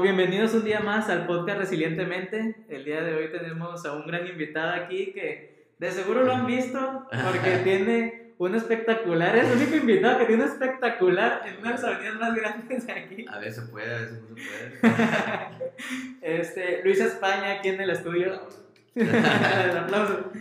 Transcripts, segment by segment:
Bienvenidos un día más al podcast Resilientemente. El día de hoy tenemos a un gran invitado aquí que de seguro lo han visto porque tiene un espectacular, es el único invitado que tiene un espectacular en una de las avenidas más grandes de aquí. A veces se puede, a veces no se puede. este, Luis España aquí en el estudio. el aplauso.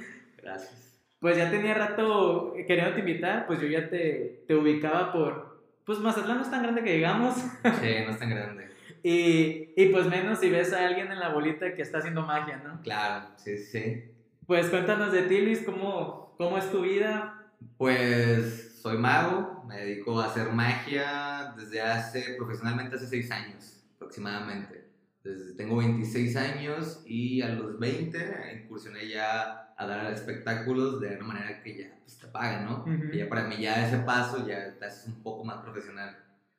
Gracias. Pues ya tenía rato queriendo te invitar, pues yo ya te, te ubicaba por... Pues Mazatlán no es tan grande que digamos. Sí, no es tan grande. Y, y pues menos si ves a alguien en la bolita que está haciendo magia, ¿no? Claro, sí, sí. Pues cuéntanos de ti, Luis, ¿cómo, cómo es tu vida? Pues soy mago, me dedico a hacer magia desde hace, profesionalmente hace 6 años aproximadamente. Desde, tengo 26 años y a los 20 incursioné ya a dar espectáculos de una manera que ya pues, te pagan, ¿no? Ujú. Y ya para mí ya ese paso ya te haces un poco más profesional.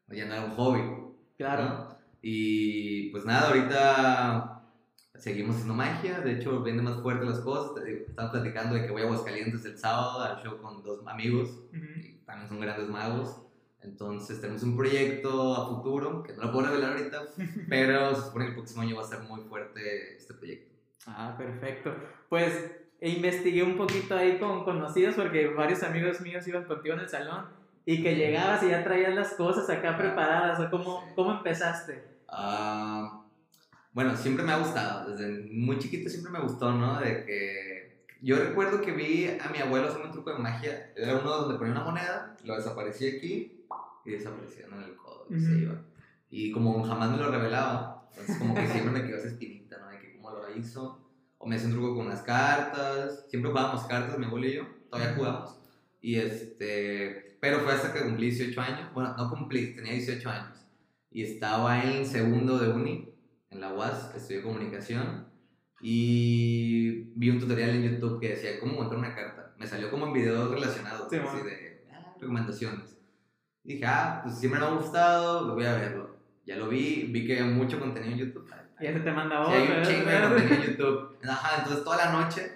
Ya no era un hobby. Claro. ¿no? Y pues nada, ahorita seguimos haciendo magia. De hecho, vienen más fuerte las cosas. Estaba platicando de que voy a Aguascalientes el sábado al show con dos amigos. Ujú. Y también son grandes magos. Entonces tenemos un proyecto a futuro que no lo puedo revelar ahorita, pero se supone que el próximo año va a ser muy fuerte este proyecto. Ah, perfecto. Pues e investigué un poquito ahí con conocidos porque varios amigos míos iban contigo en el salón y que llegabas y ya traías las cosas acá preparadas. ¿O cómo, Sí. ¿Cómo empezaste? Ah, bueno, siempre me ha gustado, desde muy chiquito siempre me gustó, ¿no? De que yo recuerdo que vi a mi abuelo hacer un truco de magia, era uno donde ponía una moneda, lo desaparecía aquí y desaparecía en el codo y se Ujú. iba. Y como jamás me lo revelaba, entonces como que siempre me quedó esa espinita, ¿no? De que cómo lo hizo, o me hacía un truco con unas cartas, siempre jugábamos cartas, mi abuelo y yo, todavía jugamos. Y este, pero fue hasta que cumplí 18 años, bueno, no cumplí, tenía 18 años y estaba en segundo de uni en la UAS, estudié comunicación y vi un tutorial en YouTube que decía cómo montar una carta. Me salió como en videos relacionados, Sí, así de ah, recomendaciones. Dije, ah, pues siempre me ha gustado, lo voy a verlo. Ya lo vi, vi que había mucho contenido en YouTube. Y ya se te manda Sí, otro. hay un chingo de contenido en YouTube. Ajá, entonces toda la noche,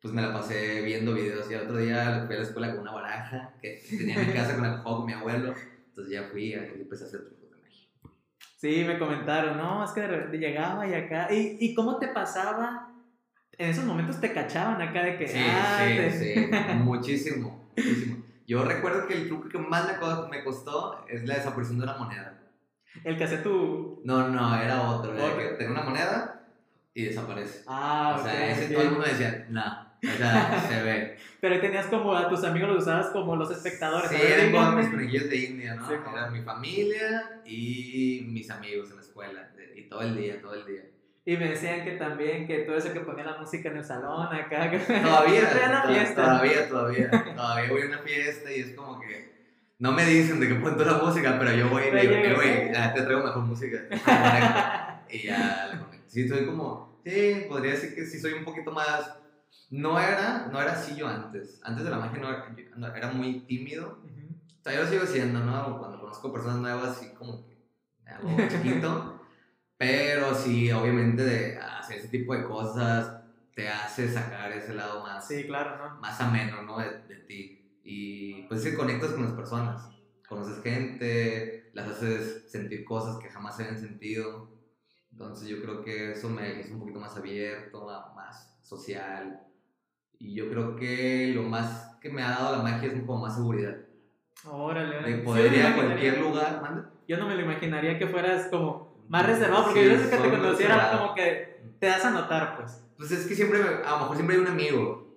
pues me la pasé viendo videos. Y el otro día fui a la escuela con una baraja que tenía en mi casa con la que con mi abuelo. Entonces ya fui y empecé a hacer. Sí, me comentaron, no, es que de repente llegaba y acá. ¿Y, ¿Y cómo te pasaba? En esos momentos te cachaban acá de que. Sí, ah, sí, te- sí, muchísimo, muchísimo. Yo recuerdo que el truco que más me co- me costó es la desaparición de una moneda. El que hacía tu. No, no, era otro. Era que una moneda y desaparece. Ah, o sea, ok, ese ok. todo el mundo decía, no. O sea, se ve. Pero ahí tenías como a tus amigos, los usabas como los espectadores. Sí, eran como mis conejillos de India, ¿no? Sí, como- Era mi familia y mis amigos en la escuela. Y todo el día, todo el día. Y me decían que también, que todo eso que ponía la música en el salón acá. Que Todavía, fiesta. todavía, todavía, todavía voy a una fiesta y es como que no me dicen de que pongo la música, pero yo voy y digo, "Eh, güey, te traigo mejor música. Y ya la conecto. Sí, soy como, sí, podría decir que sí soy un poquito más, no era, no era así yo antes. Antes de la magia no era, yo no- era muy tímido. Ujú. Todavía lo sigo siendo, ¿no? Cuando conozco personas nuevas, sí como que me hago chiquito. Pero sí, obviamente, de hacer ese tipo de cosas te hace sacar ese lado más, Sí, claro, ¿no? más ameno, ¿no? De, de ti. Y pues es que conectas con las personas. Conoces gente, las haces sentir cosas que jamás se habían sentido. Entonces yo creo que eso me hizo un poquito más abierto, a- más social. Y yo creo que lo más que me ha dado la magia es como más seguridad. Órale, De poder ir a cualquier lugar, manda. Yo no me lo imaginaría que fueras como más reservado, porque Sí, yo desde que te conociera reservado. como que te das a notar, pues. Pues es que siempre, a lo mejor siempre hay un amigo.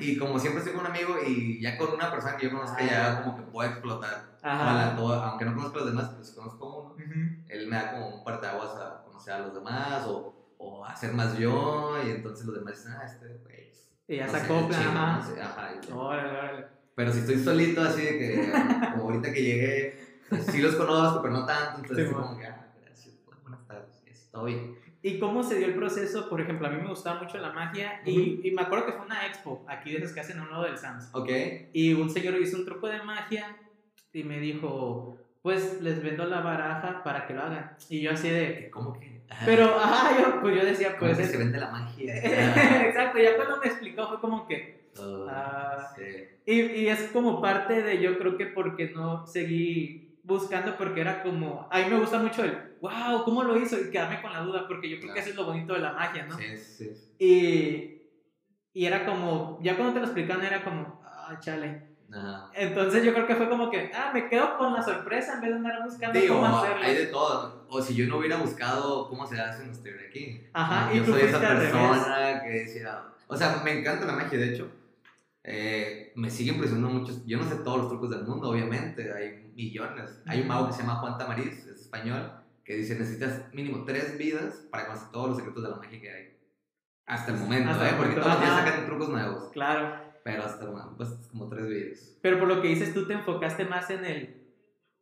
Y como siempre estoy con un amigo y ya con una persona que yo conozca Ah. ya como que puedo explotar. Ajá. Ojalá todo- aunque no conozco a los demás, pues conozco a uno. Ujú. Él me da como un parteaguas a conocer a los demás o, o a ser más yo. Y entonces los demás dicen, ah, este güey. pues, Y ya no se acopla, ajá. no sé, ajá, y. Órale, órale. Pero si estoy solito, así de que, como ahorita que llegué, pues, sí los conozco, pero no tanto. Entonces, Sí, como que, ah, gracias, buenas tardes, bien. ¿Y cómo se dio el proceso? Por ejemplo, a mí me gustaba mucho la magia y, y me acuerdo que fue una expo, aquí de esas que hacen a un lado del Sams. Ok, Y un señor hizo un truco de magia y me dijo, pues les vendo la baraja para que lo hagan. Y yo así de, ¿cómo que? Pero, ajá, yo, pues yo decía, pues... que se vende la magia. Exacto, ya cuando me explicó fue como que... Oh, Ah. sí. Y, y es como parte de, yo creo que porque no seguí buscando porque era como, a mí me gusta mucho el, wow, ¿cómo lo hizo? Y quedarme con la duda porque yo creo que eso es lo bonito de la magia, ¿no? Sí, sí. Y, y era como, ya cuando te lo explicaban era como, ah, chale. Ajá. Entonces yo creo que fue como que, ah, me quedo con la sorpresa en vez de andar buscando Digo, cómo hacerlo. hay de todo. O si yo no hubiera buscado cómo se hace, no estaría aquí. Ajá, y yo tú soy esa revés. persona que decía. O sea, me encanta la magia, de hecho. Eh, me sigue impresionando mucho. Yo no sé todos los trucos del mundo, obviamente. Hay millones. Hay un mago que se llama Juan Tamariz, es español, que dice: necesitas mínimo tres vidas para conocer todos los secretos de la magia que hay. Hasta el momento, Hasta ¿eh? el Porque momento, todos los días sacan trucos nuevos. Claro. Pero hasta momento, pues como tres vidas. Pero por lo que dices, tú te enfocaste más en el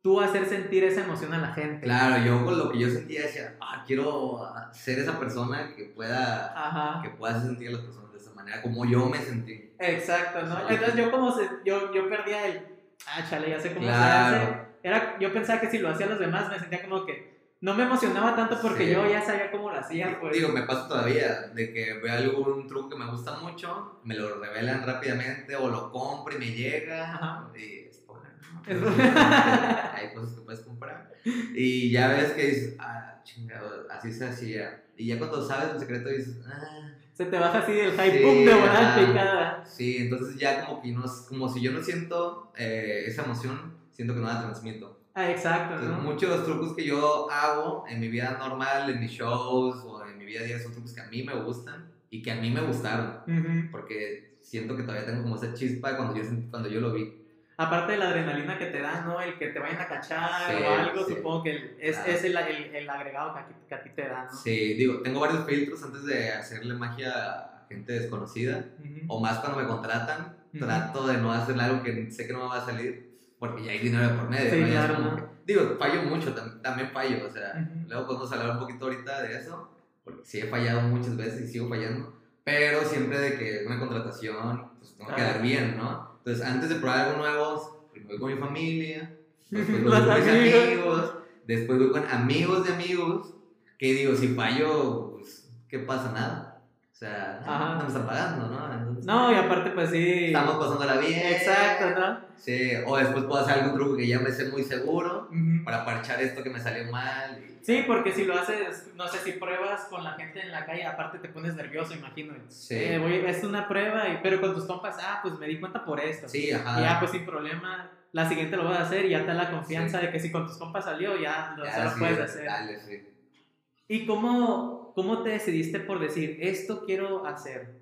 tú hacer sentir esa emoción a la gente. Claro, yo con lo que yo sentía decía: ah, quiero ser esa persona que pueda, Ajá. que pueda hacer sentir a las personas de esa manera, como yo me sentí. Exacto, ¿no? Sí. Entonces yo como se, yo, yo perdía el, ah, chale, ya sé cómo se Claro. hace. Era, yo pensaba que si lo hacían los demás me sentía como que no me emocionaba tanto porque Sí. yo ya sabía cómo lo hacía, pues. Digo, me pasa todavía de que veo algún truco que me gusta mucho, me lo revelan rápidamente o lo compro y me llega. Ajá. Y es por- Hay cosas que puedes comprar. Y ya ves que dices, ah, chingado, así se hacía. Y ya cuando sabes el secreto dices, ah. se te baja así del hype, Sí, pum, de volar ajá. picada. Sí, entonces ya como que no, como si yo no siento eh, esa emoción, siento que no la transmito. Ah, exacto, Entonces, ¿no? muchos de los trucos que yo hago en mi vida normal, en mis shows o en mi vida a día son trucos que a mí me gustan y que a mí me gustaron. Ujú. Porque siento que todavía tengo como esa chispa cuando yo, cuando yo lo vi. Aparte de la adrenalina que te da, ¿no? El que te vayan a cachar Sí, o algo, sí. supongo que es, es el, el, el agregado que a, ti- que a ti te da, ¿no? Sí, digo, tengo varios filtros antes de hacerle magia a gente desconocida. Ujú. O más cuando me contratan, Ujú. trato de no hacerle algo que sé que no me va a salir porque ya hay dinero de por medio. Sí, ¿no? Claro, como digo, fallo mucho, tam- también fallo. O sea, Ujú. luego podemos hablar un poquito ahorita de eso, porque sí he fallado muchas veces y sigo fallando. Pero siempre de que una contratación, pues tengo que Claro. quedar bien, ¿no? Entonces, antes de probar algo nuevo, primero voy con mi familia, después voy con mis amigos. amigos, después voy con amigos de amigos, que digo, si fallo, pues, ¿qué pasa? Nada. O sea, Ajá. no me están pagando, ¿no? Entonces, No, y aparte, pues sí. Estamos pasándola bien. Exacto, ¿no? Sí, o después puedo hacer algún truco que ya me sé muy seguro Ujú. para parchar esto que me salió mal. y- Sí, porque si lo haces, no sé, si pruebas con la gente en la calle, aparte te pones nervioso, imagino. Sí. Eh, voy- es una prueba, y, pero con tus compas, ah, pues me di cuenta por esto. Sí, ajá. Y ya, pues sin problema, la siguiente lo vas a hacer y ya te da la confianza de que si con tus compas salió, ya lo, Ya, se lo sí, puedes hacer. Dale, sí. ¿Y cómo, cómo te decidiste por decir, esto quiero hacer?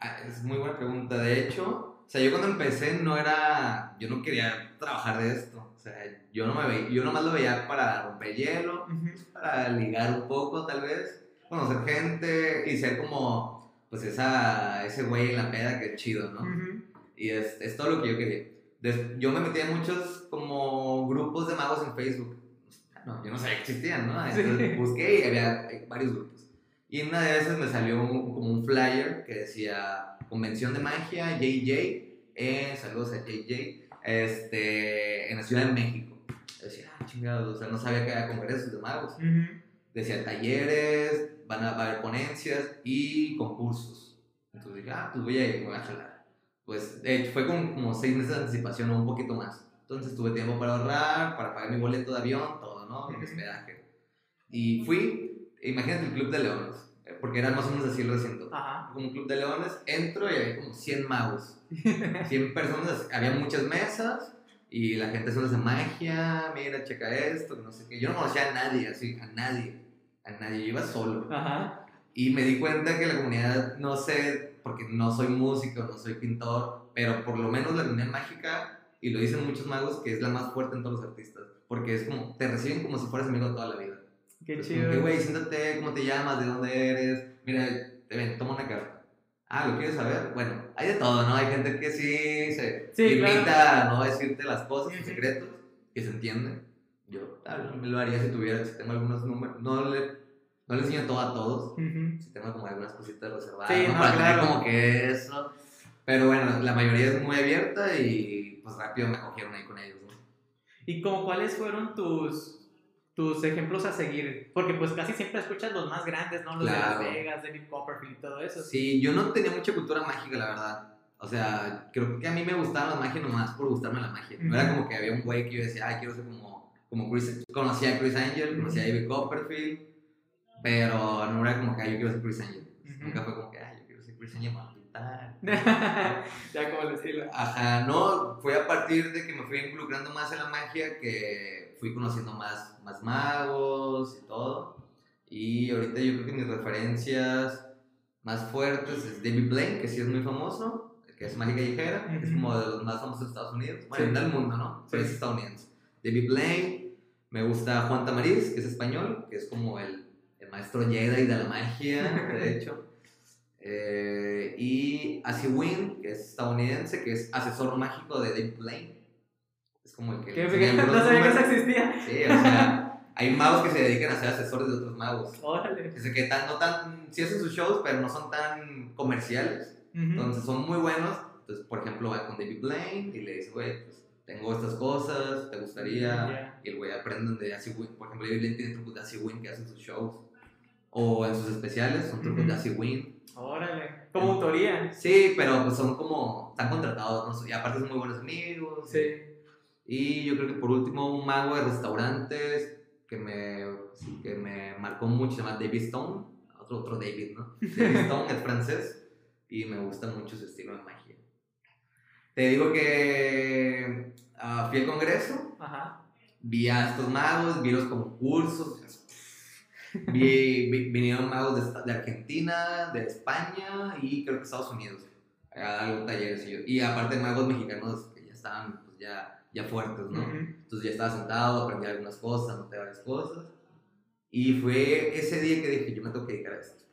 Ah, es muy buena pregunta. De hecho, o sea, yo cuando empecé no era. Yo no quería trabajar de esto. O sea, yo no me veía. Yo nomás lo veía para romper hielo, para ligar un poco, tal vez. Conocer gente y ser como. Pues esa, ese güey en la peda que es chido, ¿no? Ujú. Y es, es todo lo que yo quería. Des- yo me metí en muchos como grupos de magos en Facebook. No, yo no sabía que existían, ¿no? Entonces Sí. busqué y había varios grupos. Y en una de esas me salió un- como un flyer que decía Convención de Magia JJ. Eh, saludos a JJ. Este, en la Ciudad de México. Yo decía, ah, chingados, o sea, no sabía que había congresos de magos. Ujú. Decía talleres, van a, va a haber ponencias y concursos. Entonces dije, ah, pues voy a ir, me voy a jalar. Pues de hecho fue con como seis meses de anticipación o un poquito más. Entonces tuve tiempo para ahorrar, para pagar mi boleto de avión, todo, ¿no? Mi hospedaje. Y fui, imagínate el Club de Leones, eh, porque era más o menos así el recinto. Ajá. Como un Club de Leones, entro y había como 100 magos. 100 personas, había muchas mesas y la gente haciendo magia, mira, checa esto, que no sé qué. Yo no conocía a nadie, así, a nadie, a nadie, yo iba solo. Ajá. Y me di cuenta que la comunidad, no sé, porque no soy músico, no soy pintor, pero por lo menos la comunidad mágica, y lo dicen muchos magos, que es la más fuerte en todos los artistas, porque es como, te reciben como si fueras amigo toda la vida. Qué Es chido. que, güey, siéntate, ¿cómo te llamas? ¿De dónde eres? Mira, te ven, toma una carta. Ah, ¿lo quieres saber? Bueno, hay de todo, ¿no? Hay gente que sí se Sí, limita claro. a no decirte las cosas, los secretos, que se entienden. Yo tal me lo haría si tuviera, si tengo algunos números. No le, no le enseño todo a todos, Ujú. si tengo como algunas cositas reservadas, Sí, ¿no? no, Para claro. tener como que eso. Pero bueno, la mayoría es muy abierta y pues rápido me cogieron ahí con ellos, ¿no? ¿Y como cuáles fueron tus, tus ejemplos a seguir? Porque pues casi siempre escuchas los más grandes, ¿no? Los Claro. de Las Vegas, David Copperfield y todo eso. Sí, yo no tenía mucha cultura mágica, la verdad. O sea, creo que a mí me gustaba la magia nomás por gustarme la magia. No era como que había un güey que yo decía, ay, quiero ser como como Chris, conocía a Chris Angel, conocía a David Copperfield, pero no era como que, ay, yo quiero ser Chris Angel. Ujú. Nunca fue como que, ay, yo quiero ser Chris Angel para pintar. ya como estilo. Ajá, no, fue a partir de que me fui involucrando más en la magia que fui conociendo más, más magos y todo. Y ahorita yo creo que mis referencias más fuertes es David Blaine, que sí es muy famoso, que es magia callejera, que es como de los más famosos de Estados Unidos, bueno, Sí. del mundo, ¿no? Pero Sí. es estadounidense. David Blaine, me gusta Juan Tamariz, que es español, que es como el, el maestro Jedi de la magia, de hecho. Eh, y Asi Wynn, que es estadounidense, que es asesor mágico de David Blaine. Es como el que... ¿Qué, enseña no sabía que eso existía. Sí, o sea, hay magos que se dedican a ser asesores de otros magos. Órale. Que se que tan, no tan, sí hacen sus shows, pero no son tan comerciales. Entonces son muy buenos. Entonces, por ejemplo, va con David Blaine y le dice, güey, pues tengo estas cosas, ¿te gustaría? Ya. Y el güey aprenden de Asi Wynn. Por ejemplo, David Blaine tiene trucos de Asi Wynn que hacen sus shows. O en sus especiales son trucos de Ujú. Asi Wynn. Órale. Como autoría. Sí, pero pues son como, están contratados, ¿no? Y aparte son muy buenos amigos. Sí. Y yo creo que por último, un mago de restaurantes que me, que me marcó mucho, se llama David Stone. Otro, otro David, ¿no? David Stone es francés y me gusta mucho su estilo de magia. Te digo que ah, fui al congreso, Ajá. vi a estos magos, vi los concursos. Vi, vi- vinieron magos de, de Argentina, de España y creo que Estados Unidos a dar talleres y, yo- y aparte magos mexicanos que ya estaban pues, ya, ya fuertes, ¿no? Ujú. Entonces ya estaba sentado, aprendí algunas cosas, anoté varias cosas. Y fue ese día que dije, yo me tengo que dedicar a esto.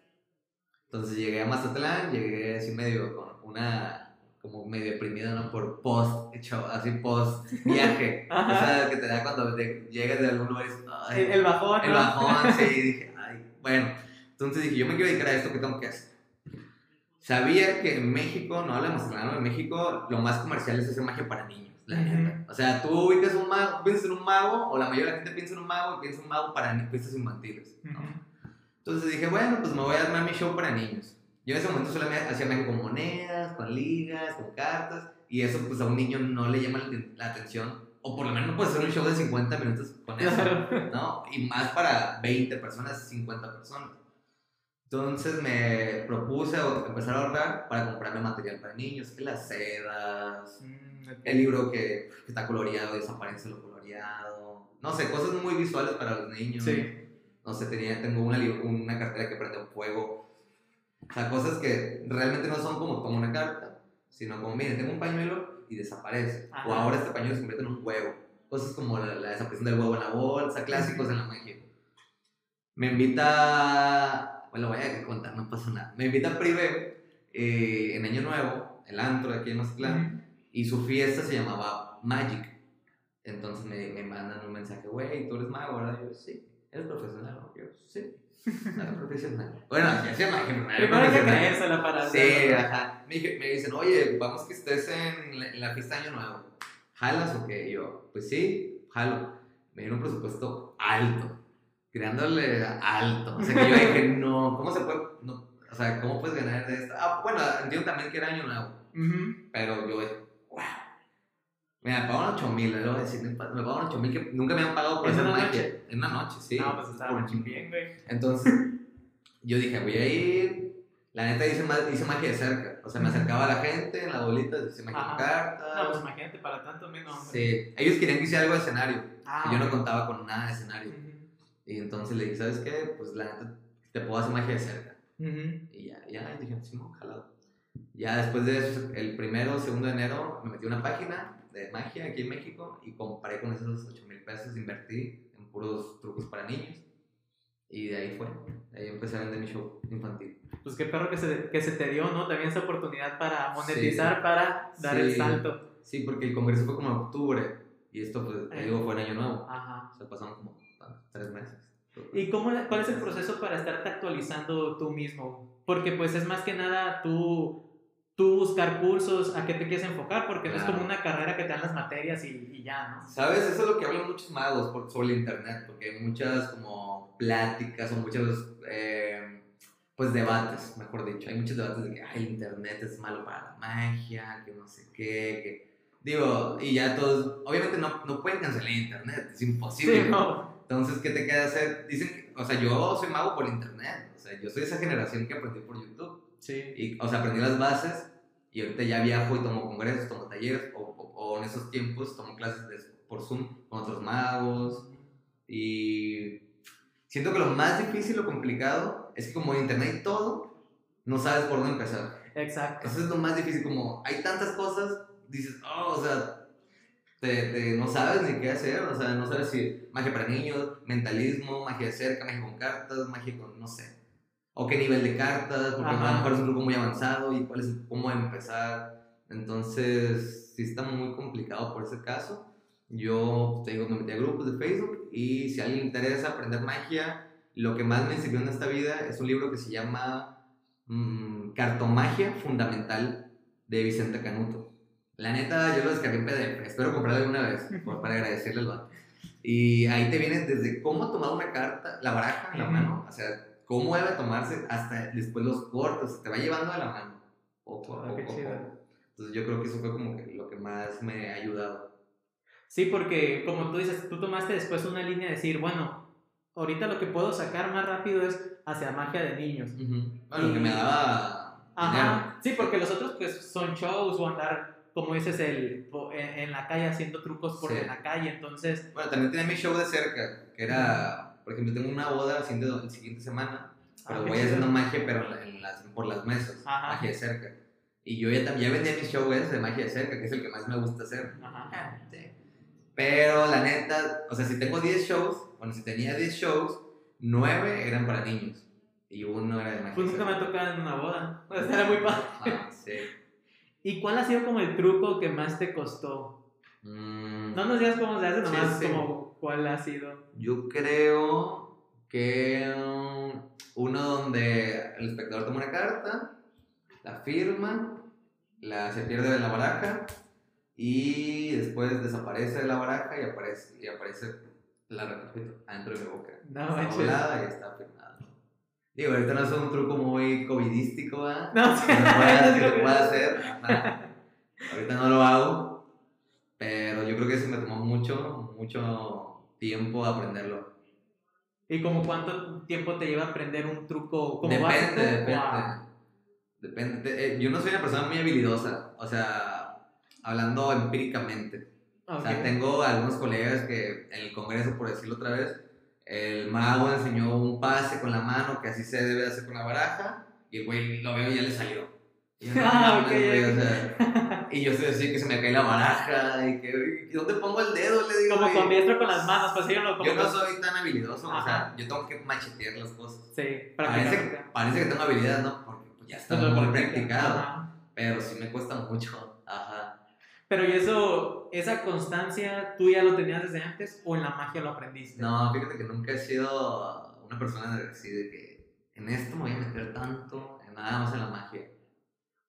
Entonces llegué a Mazatlán, llegué así medio con una, como medio deprimido, ¿no? Por post, hecho, así post viaje. o sea, que te da cuando te- llegas de algún lugar y El, el bajón. el ¿no? bajón, sí, dije, ay, bueno. Entonces dije, yo me quiero dedicar a esto, ¿qué tengo que hacer? Sabía que en México, no hablamos claro, en México lo más comercial es hacer magia para niños, la neta. O sea, tú ubicas un mago, piensas en un mago, o la mayoría de la gente piensa en un mago y piensa en un mago para fiestas infantiles. ¿no? Entonces dije, bueno, pues me voy a armar mi show para niños. Yo en ese momento solo me hacía con monedas, con ligas, con cartas, y eso pues a un niño no le llama la, atención, o por lo menos no puedes hacer un show de 50 minutos con eso. ¿no? Y más para 20 personas, 50 personas. Entonces me propuse empezar a ahorrar para comprarme material para niños, que las sedas, Mm. El libro que, que está coloreado, desaparece lo coloreado, no sé, cosas muy visuales para los niños. Sí. No sé, tenía, tengo una, una cartera que prende fuego. O sea, cosas que realmente no son como, como una carta, sino como, miren, tengo un pañuelo y desaparece. O Ajá. ahora este pañuelo se convierte en un huevo. Cosas como la, la desaparición del huevo en la bolsa, clásicos en la magia. Me invita, bueno, voy a contar, no pasa nada. Me invita a Prive eh, en Año Nuevo, el antro de aquí en Mazatlán, y su fiesta se llamaba Magic. Entonces me, me mandan un mensaje, güey, tú eres mago, ¿verdad? Yo, sí. ¿Eres profesional? no? Yo, sí. Era profesional. Bueno, ya no era Primero que profesional. creérsela para Sí, ajá. Me, me dicen, oye, vamos que estés en la, en la fiesta Año Nuevo. ¿Jalas o qué? Y yo, pues sí, jalo. Me dieron un presupuesto alto, tirándole a alto. O sea que yo dije, no, ¿cómo se puede? No, o sea, ¿cómo puedes ganar de esto? Ah, bueno, entiendo también que era Año Nuevo, Ujú. pero yo. Me pagaron 8 mil, le voy a decir, me pagaron 8 mil que nunca me han pagado por ¿Es hacer en una magia. noche? En una noche, sí. No, pues estaba Por- bien, güey. entonces, yo dije, voy a ir. La neta hice, hice magia de cerca. O sea, me acercaba a la gente en la bolita, hice magia Ajá. de cartas. No, pues imagínate, para tanto menos, sí. Ellos querían que hiciera algo de escenario. Ah, y yo no contaba con nada de escenario. Ujú. Y entonces le dije, ¿sabes qué? Pues la neta, te puedo hacer magia de cerca. Ujú. Y ya, ya, dije, sí, no, jalado. Ya después de eso, el primero segundo de enero, me metí a una página de magia aquí en México y compré con esos 8 mil pesos, invertí en puros trucos para niños. Y de ahí fue. De ahí empecé a vender mi show infantil. Pues qué perro que se, que se te dio, ¿no? También esa oportunidad para monetizar, Sí. para dar el Sí. salto. Sí, porque el congreso fue como en octubre y esto, pues, te digo, fue en Año Nuevo. Ajá. O sea, pasaron como tres meses. ¿Y cómo, cuál es el proceso para estarte actualizando tú mismo? Porque pues es más que nada tú, tú buscar cursos, a qué te quieres enfocar, porque no es como una carrera que te dan las materias y, y ya, ¿no? ¿Sabes? Eso es lo que hablan muchos magos por, sobre el internet, porque hay muchas como pláticas o muchos, eh, pues, debates, mejor dicho. Hay muchos debates de que, ay, el internet es malo para la magia, que no sé qué, que Digo, y ya todos, obviamente no, no pueden cancelar internet, es imposible. Sí, no. Entonces, ¿qué te queda hacer? Dicen, que- o sea, yo soy mago por internet, o sea, yo soy esa generación que aprendí por YouTube. Sí. Y, o sea, aprendí las bases y ahorita ya viajo y tomo congresos, tomo talleres, o, o- o en esos tiempos tomo clases de- por Zoom con otros magos. Y siento que lo más difícil o complicado es que como en internet hay todo, no sabes por dónde empezar. Exacto. Eso es lo más difícil, como hay tantas cosas, dices, oh, o sea, te, te- no sabes ni qué hacer, o sea, no sabes si magia para niños, mentalismo, magia de cerca, magia con cartas, magia con, no sé, o qué nivel de cartas, porque a Ajá. lo mejor es un truco muy avanzado y cuál es, cómo empezar. Entonces, sí está muy complicado por ese caso. Yo, te digo, me metí a grupos de Facebook y si a alguien le interesa aprender magia, lo que más me sirvió en esta vida es un libro que se llama mm, Cartomagia Fundamental de Vicente Canuto. La neta, yo lo descargué en PDF. Espero comprarlo alguna vez por- para agradecerle al vato. Y ahí te viene desde cómo tomar una carta, la baraja en la mano, o sea, cómo debe tomarse hasta después los cortes, te va llevando de la mano. Poco Ah, qué poco, a chido. poco. Entonces yo creo que eso fue como que lo que más me ha ayudado. Sí, porque como tú dices, tú tomaste después una línea de decir, bueno, ahorita lo que puedo sacar más rápido es hacia magia de niños. Bueno, que me daba Ajá. Sí, porque los otros pues son shows o andar, como dices, el, en la calle haciendo trucos por Sí. en la calle. Entonces, Bueno, también tenía mi show de cerca, que era, por ejemplo, tengo una boda la siguiente, la siguiente semana, pero Ah, voy haciendo magia, pero en la- en las, por las mesas, Ajá. magia de cerca. Y yo ya, ya vendía mi show ese de magia de cerca, que es el que más me gusta hacer. ajá. Sí. Pero la neta, o sea, si tengo 10 shows, bueno, si tenía 10 shows, 9 eran para niños. Y uno era de magia Pues nunca me ha tocado en una boda. Pues era muy padre. Ajá, sí. ¿Y cuál ha sido como el truco que más te costó? Mm, No nos digas cómo se hace, Sí, nomás sí. como cuál ha sido. Yo creo que um, uno donde el espectador toma una carta, la firma, la, se pierde de la baraja y después desaparece de la baraja y aparece, y aparece la repito, adentro de mi boca. No, está y está firmada. Digo, ahorita no es un truco muy covidístico, ¿verdad? No, sí, que lo pueda hacer. ajá. Ahorita no lo hago, pero yo creo que eso me tomó mucho, mucho tiempo aprenderlo. ¿Y como cuánto tiempo te lleva aprender un truco como depende, básico? depende. Wow. Depende. Eh, yo no soy una persona muy habilidosa, o sea, hablando empíricamente. O sea, tengo algunos colegas que en el congreso, por decirlo otra vez, el mago enseñó un pase con la mano que así se debe hacer con la baraja y el güey lo veo y ya le salió. Y yo, no Ah, mames, ok, güey, ok. o sea, y yo estoy así que se me cae la baraja y que, "Uy, ¿dónde pongo el dedo? Le digo, Como con diestro con las manos, pues sí, no, como Yo no soy tan habilidoso, o sea, Ajá. yo tengo que machetear las cosas. Sí, Parece, prácticamente. parece que tengo habilidad, ¿no? Porque pues, ya está Pues muy practica. practicado, Ajá. pero sí me cuesta mucho. Ajá. Pero ¿y eso, esa constancia, tú ya lo tenías desde antes o en la magia lo aprendiste? No, fíjate que nunca he sido una persona de- así de que en esto me voy a meter tanto, nada más en la magia.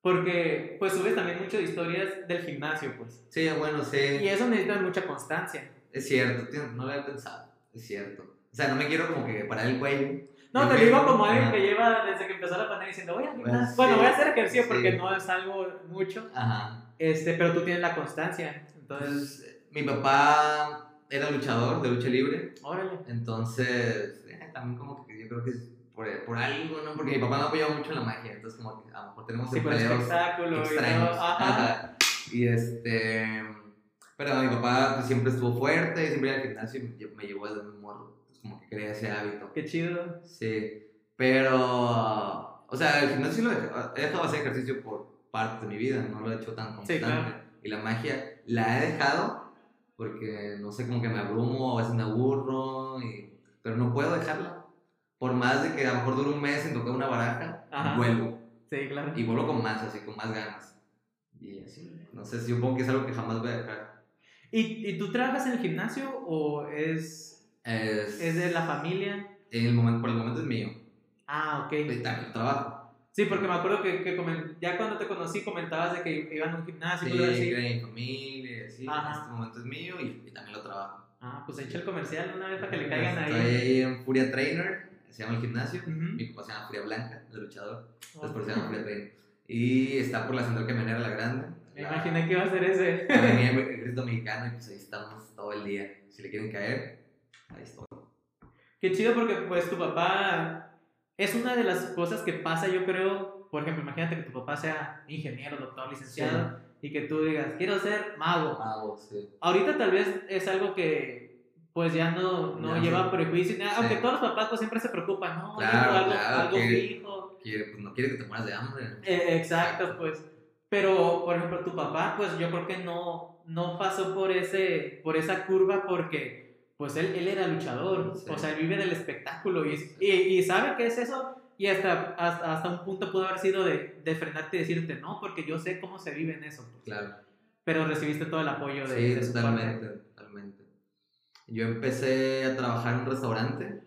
Porque pues subes también mucho de historias del gimnasio, pues. Sí, bueno, sí. Y eso necesita mucha constancia. Es cierto, tío, no lo había pensado. Es cierto. O sea, no me quiero como que parar el cuello. No, te digo como alguien que lleva desde que empezó la pandemia diciendo, voy al Bueno, sí, Bueno, voy a hacer ejercicio sí. porque no es algo mucho. Ajá. Este, pero tú tienes la constancia. Entonces, Entonces, mi papá era luchador de lucha libre. órale. Entonces, eh, también como que yo creo que por, por algo, ¿no? Porque mi papá me ha apoyado mucho en la magia. Entonces, como que a lo mejor tenemos Sí, espectáculo y extraños. todo. Ajá. Y este. Pero mi papá pues, siempre estuvo fuerte, siempre iba al gimnasio y me, llevó desde muy morro. Entonces, como que creé ese hábito. Qué chido. Sí. Pero. O sea, el gimnasio lo he dejado, he dejado de hacer ejercicio por parte de mi vida, no lo he hecho tan constante. claro. Y la magia la he dejado porque no sé, como que me abrumo, a veces me aburro, y, pero no puedo dejarla. Por más de que a lo mejor dure un mes sin tocar una baraja, Ajá. vuelvo. Sí, claro. Y vuelvo con más, así, con más ganas. Y así, no sé, si supongo que es algo que jamás voy a dejar. ¿Y, ¿Y tú trabajas en el gimnasio o es, Es, es de la familia? en el momento, por el momento es mío. Ah, ok. Y también trabajo. Sí, porque me acuerdo que, que ya cuando te conocí comentabas de que iban a un gimnasio Sí, así. mi familia, sí. Ajá. En este momento es mío y, y también lo trabajo. Ah, pues echa el comercial una vez para que le caigan Estoy ahí. ahí en Furia Trainer, se llama el gimnasio. Ujú. Mi papá se llama Furia Blanca, de luchador. Por eso se Oh. llama Furia Trainer. Y está por la central camionera La Grande, Me la- imaginé que iba a ser ese. avenida Ejército Mexicano y pues ahí estamos todo el día. Si le quieren caer, ahí estoy. Qué chido porque pues tu papá es una de las cosas que pasa, yo creo, por ejemplo, imagínate que tu papá sea ingeniero, doctor, licenciado y que tú digas, quiero ser mago. Mago, sí. Ahorita tal vez es algo que pues ya no, no lleva sí. prejuicio, nada, Sí. aunque todos los papás pues siempre se preocupan, ¿no? Claro, algo, claro, algo que- fijo. Quiere, pues no quiere que te mueras de hambre. Eh, exacto, pues. Pero, por ejemplo, tu papá, pues yo creo que no, no pasó por, ese, por esa curva porque, pues él, él era luchador, Sí. o sea, él vive del espectáculo y, y, y sabe qué es eso y hasta, hasta, hasta un punto pudo haber sido de, de frenarte y decirte, no, porque yo sé cómo se vive en eso. pues". Claro. Pero recibiste todo el apoyo de, Sí, de su totalmente, parte. totalmente. Yo empecé a trabajar en un restaurante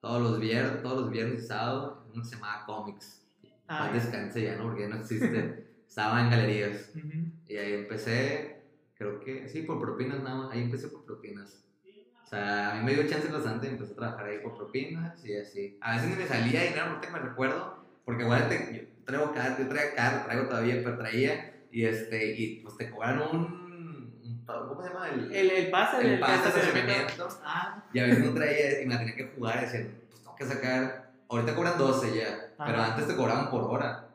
todos los viernes, todos los viernes y sábados, uno se llamaba Comics. Ah, Paz descanse ya, ¿no? Porque ya no existe. Estaba en galerías. ujú. Y ahí empecé, creo que, sí, por propinas nada más. Ahí empecé por propinas. O sea, a mí me dio chance y empecé a trabajar ahí por propinas y así. A veces ni me salía dinero, ahorita me recuerdo, porque acuérdate, yo traigo carro, yo traía carro, traigo todavía, pero traía, y este, y pues te cobran un- ¿cómo se llama? El, El, el pase el del pase de estacionamiento. Ah, Y a veces no traía y me la tenía que jugar y decían, pues tengo que sacar, ahorita cobran 12 ya, pero Ajá. antes te cobraban por hora.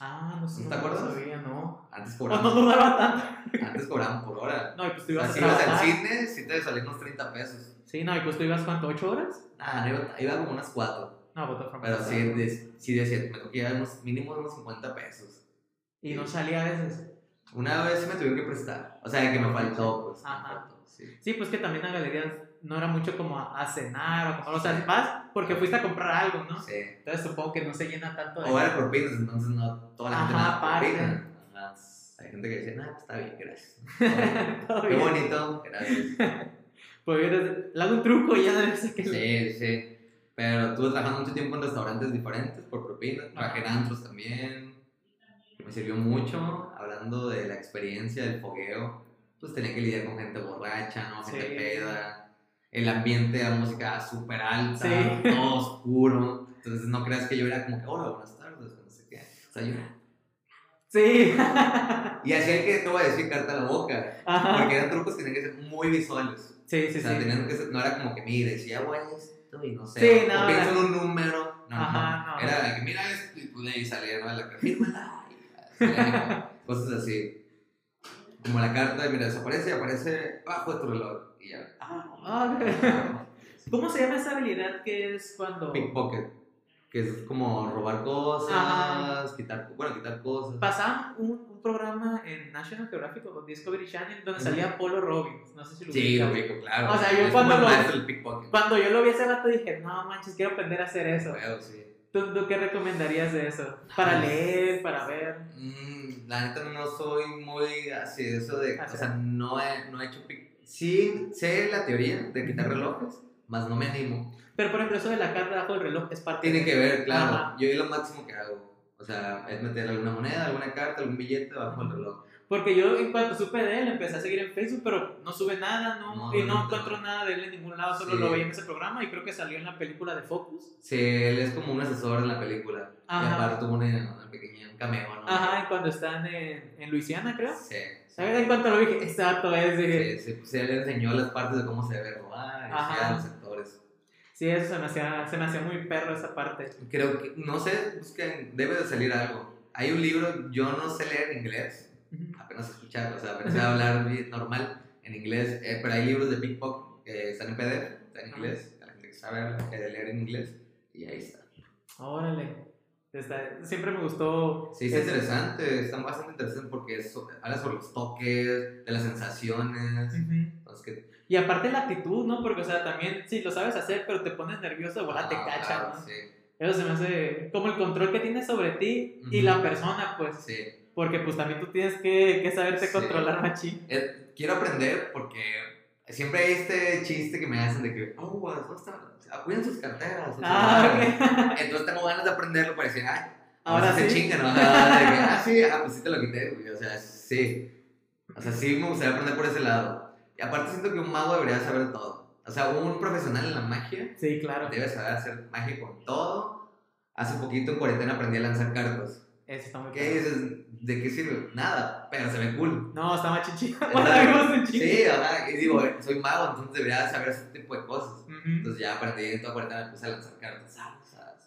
ah, no sé, ¿No no te acuerdas? sabía, no. Antes O no cobraban, duraba tanto. antes cobraban por hora. No, y pues tú O ibas sea, a si ibas al cine, sí te salían unos 30 pesos. Sí, no, y pues tú ibas cuánto, ¿ocho horas? Ah, no, iba, iba como unas 4. No, pues, otra forma. Pero sí, de- sí decía, me tocaba unos mínimo unos 50 pesos. Y no salía a veces. Una vez sí me tuvieron que prestar. O sea, que me faltó, pues. me Ajá. faltó, sí. Sí, pues que también a galerías no era mucho como a, a cenar o como, o sea, vas porque fuiste a comprar algo, ¿no? Sí. Entonces supongo que no se llena tanto de... O era propinas, entonces no toda la gente Ajá, aparte. Hay gente que dice, nah, pues está bien, gracias. Todo Qué bien. bonito, gracias. Pues eres- le hago un truco y ya no sé qué... Sí, sí. Pero estuve trabajando mucho tiempo en restaurantes diferentes por propinas. Trabajé en antros también. Que me sirvió mucho. Hablando de la experiencia del fogueo. Pues tenía que lidiar con gente borracha, ¿no? Gente Sí. peda. El ambiente, la música súper alta. Sí. Todo oscuro. Entonces no creas que yo era como que, hola, buenas tardes. No sé qué. O sea, yo. Sí. Y así el que no voy a decir carta a la boca. Ajá. Porque eran trucos que tenían que ser muy visuales. Sí, sí, o sea, sí. tenían que ser, no era como que, mire, si hago esto y no sé. Sí, o no, pienso no. en un número. No, Ajá, no. no. Era de que, mira esto y pues de ahí salía, ¿no? La carta, fírmala, y Cosas así. Como la carta, mira, desaparece y aparece bajo de tu reloj. Y ya. Ah, ok. ¿Cómo se llama esa habilidad que es cuando Pickpocket. Que es como robar cosas, Ajá. quitar, bueno, quitar cosas. pasaban un, un programa en National Geographic o Discovery Channel donde salía Polo Robbins? No sé si lo Sí, lo ubico, claro. O sea, yo cuando lo-. Cuando yo lo vi ese vato dije, no manches, quiero aprender a hacer eso. Bueno, sí. ¿Tú, tú qué recomendarías de eso? ¿Para leer? ¿Para ver? Mm, la neta no soy muy así de eso de, Así. o sea, no he, no he hecho Sí, sé la teoría de quitar relojes, más no me animo. Pero por ejemplo, eso de la carta debajo del reloj es parte Tiene que ver, claro. Ajá. Yo es lo máximo que hago. O sea, es meter alguna moneda, alguna carta, algún billete bajo el reloj. Porque yo en cuanto supe de él empecé a seguir en Facebook, pero no sube nada, no, No, y no no, encuentro no. nada de él en ningún lado, solo Sí. lo veía en ese programa y creo que salió en la película de Focus. Sí, él es como un asesor en la película. Y Ajá. aparte tuvo una, una pequeña, un cameo, ¿no? Ajá, y cuando están en, en Luisiana, creo. Sí. sí. ¿Sabes? En cuanto lo vi, exacto, es, dije, Sí, sí, pues él enseñó las partes de cómo se debe robar, y a los actores. sí, eso se me, hacía, se me hacía muy perro esa parte. Creo que, no sé, busquen, debe de salir algo. Hay un libro, yo no sé leer inglés. Apenas escuchar, o sea, apenas sé hablar normal en inglés, eh, pero hay libros de pickpocket que están en PDF, están en inglés, a la gente que sabe leer en inglés, y ahí está. Órale. Está- siempre me gustó. Sí, es interesante, están bastante interesantes porque eso, habla sobre los toques, de las sensaciones, Ujú. entonces que... Y aparte la actitud, ¿no? Porque, o sea, también, sí, lo sabes hacer, pero te pones nervioso, te Ah, cachan, claro, ¿no? Sí, Eso se me hace como el control que tienes sobre ti y Ujú. la persona, pues. sí. Porque, pues, también tú tienes que, que saberte Sí. controlar, machín. Eh, quiero aprender porque siempre hay este chiste que me hacen de que, oh. Ah, Cuiden sus carteras. Ah, celulares". ok. Entonces tengo ganas de aprenderlo para decir, ay, Ahora se sí. chingan, ¿no? Ah, de que, ah, sí, ah, pues sí te lo quité, güey. O sea, sí. O sea, sí me gustaría aprender por ese lado. Y aparte siento que un mago debería saber todo. O sea, un profesional en la magia Sí, claro. debe saber hacer magia con todo. Hace poquito en cuarentena aprendí a lanzar cartas. Eso está muy ¿Qué perro. dices? ¿De qué sirve? Nada, pero se ve cool. No, está más chichi. Sí, ajá, y digo, soy mago, entonces debería saber ese tipo de cosas. Ujú. Entonces ya aprendí en toda cuarentena me puse a lanzar cartas.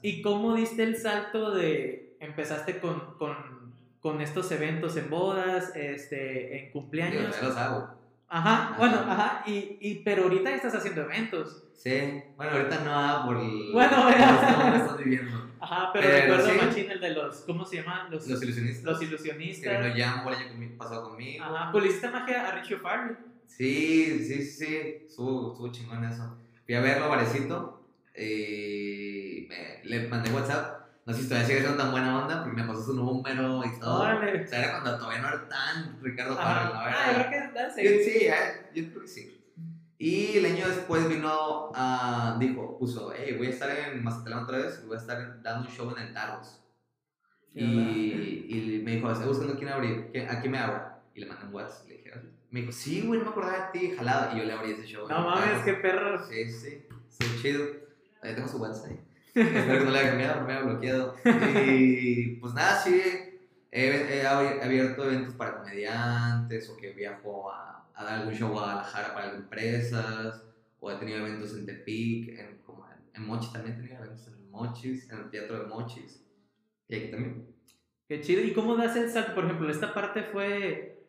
¿Y cómo diste el salto de empezaste con, con, con estos eventos en bodas, este, en cumpleaños? todavía los hago. Ajá, Ajá. bueno, ajá, y, y, pero ahorita estás haciendo eventos. Sí, bueno, ahorita no hago por el. Bueno, por estás viviendo. Ajá, pero, Pero recuerdo sí. machín el de los, ¿cómo se llaman? Los, Los ilusionistas. los Que vino ilusionistas. Jambo el año conmi- pasado conmigo. Ajá, pues le hiciste magia a Richie Farley. Sí, sí, sí, sí. Estuvo, estuvo chingón eso. Fui a verlo Varecito. Y me- le mandé WhatsApp. No sé si todavía sigue siendo tan buena onda porque me pasó su número y todo. O sea, era cuando todavía no era tan Ricardo. Farrell, la Ah, yo verdad. creo que Sí, sí, eh, yo creo que sí. Y el año después vino a. Dijo, puso, hey, voy a estar en Mazatlán otra vez y voy a estar dando un show en el Tarros. Y, y me dijo, estoy buscando quién abrir, ¿Quién- a quién me abra. Y le mandé un WhatsApp. Le dije, me dijo, sí, güey, no me acordaba de ti, jalada. Y yo le abrí ese show. No mames, qué perro. Sí, sí, sí, chido. Ahí tengo su WhatsApp ahí. Espero que no le haya cambiado, no me haya bloqueado. Y pues nada, sí, he, he abi- abierto eventos para comediantes o que viajo a, a dar algún show a Guadalajara para empresas o he tenido eventos en Tepic, en, como en, en Mochi también he tenido eventos en Mochis, en el Teatro de Mochis. Y aquí también. Qué chido. ¿Y cómo das el salto? Por ejemplo, esta parte fue.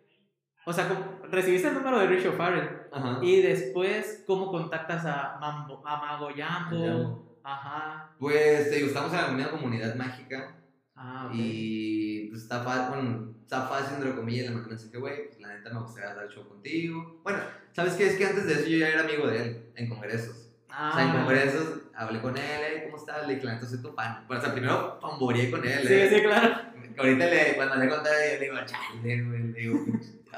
O sea, recibiste el número de Richie Farrell. Ajá. Y después, ¿cómo contactas a, Mambo, a Mago Jambo? Ajá. Pues digo, estamos en la misma comunidad mágica Ah, ok. Y pues está fácil, bueno, está fácil, entre comillas, le mandé mensaje, güey, pues la neta me gustaría dar show contigo. Bueno, ¿sabes qué? Es que antes de eso yo ya era amigo de él, en congresos. Ah, O sea, en congresos hablé con él, "Hey, ¿cómo estás? Le dije, la neta soy tu fan. Bueno, o sea, primero famboreé con él. Sí, eh. sí, claro. Ahorita le, cuando le conté, yo le digo, chale, güey, le digo,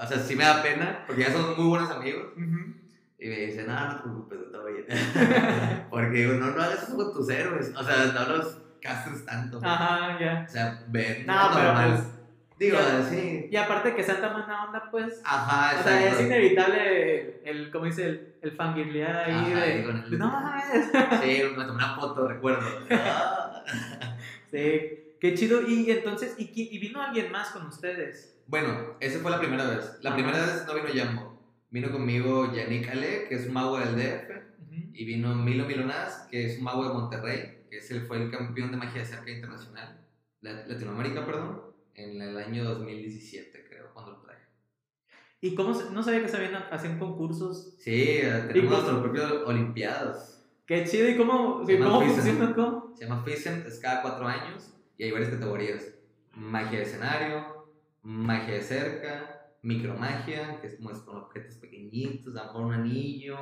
o sea, sí me da pena, porque ya somos muy buenos amigos. Ujú. Y me dice, no, no te preocupes, todo bien. porque digo, no, no hagas eso con tus héroes. O sea, no los castres tanto. Ajá, ya. O sea, ven, No, pero pues. Digo, sí. Y aparte que tan buena onda, pues. Ajá, O sea, es inevitable el, como dice, el, el fangirlear ahí Ajá, de. el- No mames. Sí, me tomé una foto, recuerdo. Sí, qué chido. Y entonces, ¿y, y vino alguien más con ustedes? Bueno, esa fue la primera vez. La Ajá. primera vez no vino Jambo. Vino conmigo Yannick Ale, que es un mago del DF. Ujú. Y vino Milo Milonaz, que es un mago de Monterrey, que es el, fue el campeón de magia de cerca internacional. La- Latinoamérica, perdón. En el año 2017, creo, cuando lo traje. ¿Y cómo se- no sabía que sabían hacían concursos? Sí, eh, ¿Y tenemos nuestros propios Olimpiadas. Qué chido. ¿Y cómo, Se llama cómo funciona? ¿Cómo? Se llama Fisen, es cada cuatro años y hay varias categorías. Magia de escenario, magia de cerca, micromagia, que es como es con objetos pequeñitos, a lo mejor un anillo,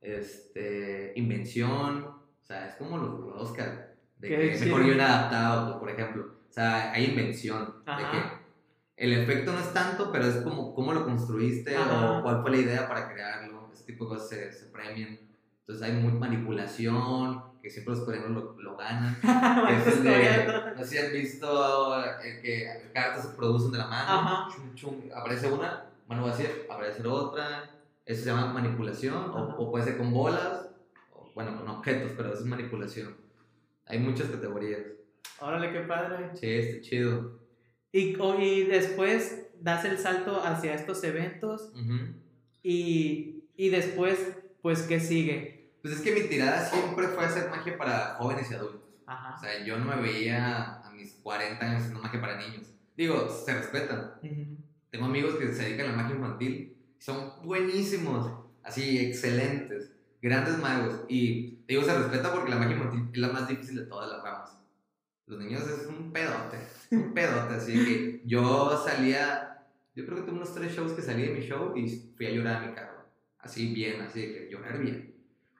este, invención, o sea, es como los, los Oscar, de Qué que mejor guion adaptado, pues, por ejemplo. O sea, hay invención, de que el efecto no es tanto, pero es como cómo lo construiste Ajá. o cuál fue la idea para crearlo, ese tipo de cosas se, se premian. Entonces hay muy manipulación, que siempre los coreanos lo, lo ganan. es de- no sé si han visto eh, que cartas se producen de la mano, Ajá. chum, chum, aparece una, mano vacía, aparece otra. Eso se llama manipulación, o, o puede ser con bolas, o bueno, con objetos, pero eso es manipulación. Hay muchas categorías. Órale, qué padre. Sí, está chido. Y, y después das el salto hacia estos eventos Ujú. y, y después, pues, ¿qué sigue? Pues es que mi tirada siempre fue hacer magia para jóvenes y adultos. O Ajá. sea, yo no me veía a mis 40 años haciendo magia para niños. Digo, se respetan. Ujú. Tengo amigos que se dedican a la magia infantil. Son buenísimos, así, excelentes, grandes magos. Y digo, se respeta porque la magia infantil es la más difícil de todas las ramas. Los niños es un pedote, un pedote. Así que yo salía, yo creo que tuve unos tres shows que salí de mi show y fui a llorar a mi carro. Así bien, así de que llorar bien.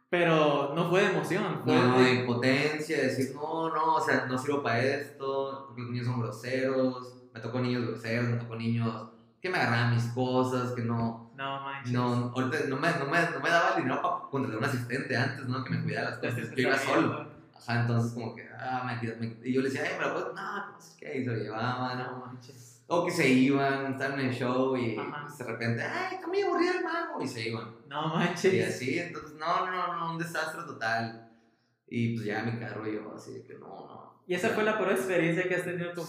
Pero no fue de emoción. Fue No, de- de impotencia, decir, no, no, o sea, no sirvo para esto, porque los niños son groseros, me tocó niños groseros, me tocó niños que me agarraban mis cosas, que no, No manches. no, ahorita no me, no me, no me daba el dinero para contratar un asistente antes, ¿no? Que me cuidara las cosas, yo iba solo. Ajá, entonces como que, ah, me, y yo le decía, ay, pero pues, no, no sé qué, y se lo llevaban, ¿no? No manches. O que se iban, estaban en el show y Ajá. pues, de repente, ay, está muy aburrido el mago, y se iban. No Y manches. así, entonces, no, no, no, un desastre total. Y pues ya mi carro yo, así de que no, no. Y esa Ya. fue la peor experiencia que has tenido como.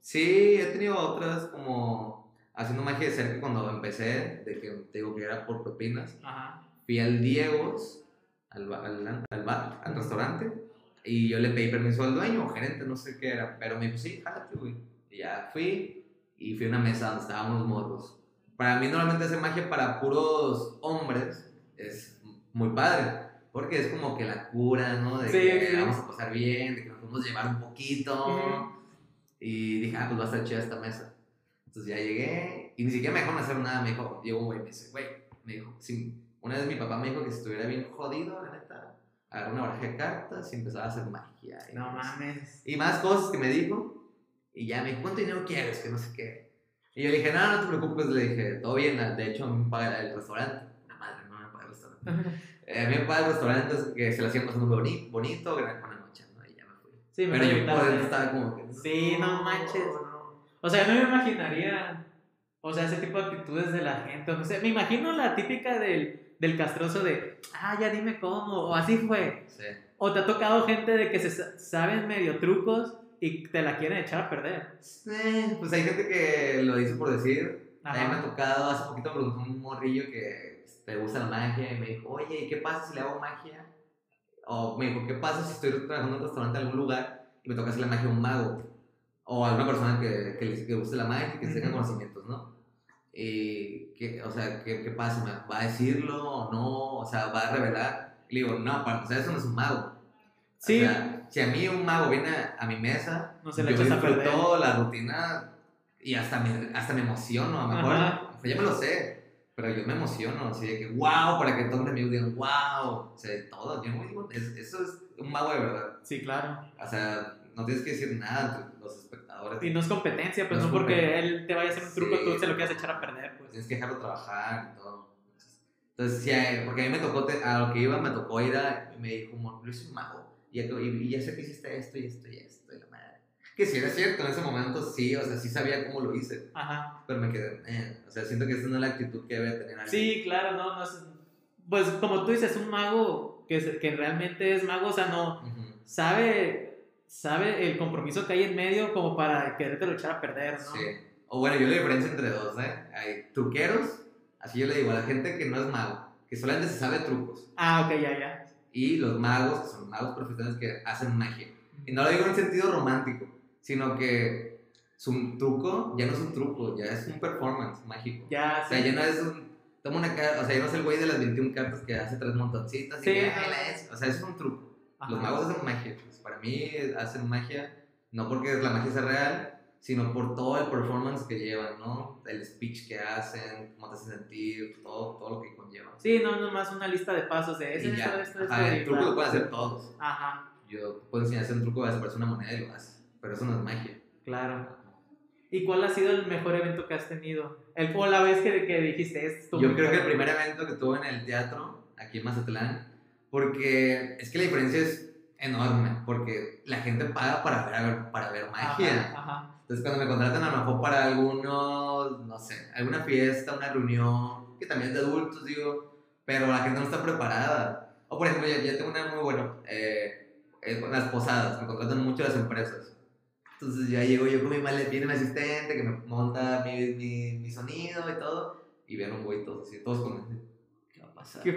Sí, he tenido otras como haciendo magia de cerca cuando empecé, de que te digo que era por propinas. Ajá. Fui al Diego's, al, al, al bar, al restaurante, y yo le pedí permiso al dueño o gerente, no sé qué era, pero me dijo, sí, jálate, güey. Y ya fui, y fui a una mesa donde estábamos morros. Para mí normalmente hacer magia para puros hombres es muy padre, porque es como que la cura, ¿no? De Sí, que sí. vamos a pasar bien, de que nos podemos llevar un poquito. Ujú. Y dije, ah, pues va a estar chida esta mesa. Entonces ya llegué y ni siquiera me dejaron hacer nada. Me dijo, llegó un güey, me dice, güey, me dijo, sí. Una vez mi papá me dijo que si estuviera bien jodido, la neta, agarré una baraja de cartas y empezaba a hacer magia. Y, No mames. y más cosas que me dijo. Y ya me dijo, ¿cuánto dinero quieres? Que no sé qué. Y yo le dije, no, no te preocupes. Le dije, todo bien. De hecho, me paga el restaurante. La madre, no me paga el restaurante. Eh, a mí me paga el restaurante que se lo hacían pasando boni- bonito, gran buena noche, ¿no? Y ya me fui. Sí, me Pero yo por dentro estaba como que. Sí, no manches. O sea, no me imaginaría, o sea, ese tipo de actitudes de la gente. No sé, me imagino la típica del, del castroso de, ah, ya dime cómo, o así fue. Sí. O te ha tocado gente de que se sa- saben medio trucos y te la quieren echar a perder. Eh, pues hay gente que lo dice por decir. A mí me ha Ajá. tocado, hace poquito me preguntó un morrillo que te gusta la magia y me dijo, oye, ¿y qué pasa si le hago magia? O me dijo, ¿qué pasa si estoy trabajando en un restaurante en algún lugar y me toca hacer la magia a un mago? O a una persona que, que le que guste la magia y que tenga conocimientos, ¿no? Y, que, o sea, ¿qué, ¿qué pasa? ¿Me ¿Va a decirlo o no? O sea, ¿va a revelar? Y le digo, no, para empezar, eso no es un mago. Sí. O sea, si a mí un mago viene a, a mi mesa, No se la yo a disfruto la rutina y hasta me, hasta me emociono. A lo mejor, o sea, yo me lo sé, pero yo me emociono. Así de que, wow, para que todos mis amigos digan, wow. O sea, todo. Yo no digo, es- eso es un mago de verdad. Sí, claro. O sea, no tienes que decir nada entre los espectadores. Y no es competencia, pues No no, porque él te vaya a hacer un truco, Sí. tú se lo quieres echar a perder, pues. Tienes que dejarlo trabajar y todo. Entonces, sí, porque a mí me tocó, a lo que iba, me tocó ir a, y me dijo, "Mo- Luis es un mago. Y ya, y, ya sé que hiciste esto y esto y esto y la madre. Que sí era cierto, en ese momento sí, o sea, sí sabía cómo lo hice. Ajá. Pero me quedé, eh, o sea, siento que esta no es la actitud que debe tener alguien. Sí, claro, no, no es... Pues como tú dices, un mago que, se- que realmente es mago, o sea, no Ujú. sabe, sabe el compromiso que hay en medio como para quererte lo echar a perder, ¿no? Sí. O bueno, yo la diferencia entre dos, ¿eh? Hay truqueros, así yo le digo a la gente que no es mago, que solamente se sabe trucos. Ah, ok, ya, ya. Y los magos, que son magos profesionales que hacen magia. Y no lo digo en sentido romántico, sino que su truco ya no es un truco, ya es un performance mágico. Ya, O sea, sí. ya no es un. Toma una carta, o sea, ya no es el güey de las 21 cartas que hace tres montoncitas y Sí, no. "Ay, la es". O sea, eso es un truco. Ajá. Los magos hacen magia. pues, para mí hacen magia, no porque la magia sea real, sino por todo el performance que llevan, ¿no? El speech que hacen, cómo te hacen sentir, todo, todo lo que conlleva. Sí, no, nomás una lista de pasos de ese, esto, esto, esto. el truco lo pueden hacer todos. Ajá, Yo puedo enseñar a hacer un truco, vas a aparecer una moneda y lo haces. Pero eso no es magia. claro. ¿Y cuál ha sido el mejor evento que has tenido? El, o la vez que, que dijiste esto. Yo creo que el primer evento que tuve en el teatro, aquí en Mazatlán, porque es que la diferencia es enorme, porque la gente paga para ver, para ver magia. Ajá, ajá. Entonces cuando me contratan a lo mejor para algunos, no sé, alguna fiesta, una reunión, que también es de adultos, digo, pero la gente no está preparada. O por ejemplo, ya, ya tengo una muy buena, eh, eh, las posadas, me contratan mucho las empresas. Entonces ya llego yo con mi maletín, mi asistente que me monta mi, mi, mi sonido y todo, y vieron un güey todos así, todos con... ¿Qué va a pasar? ¿Qué-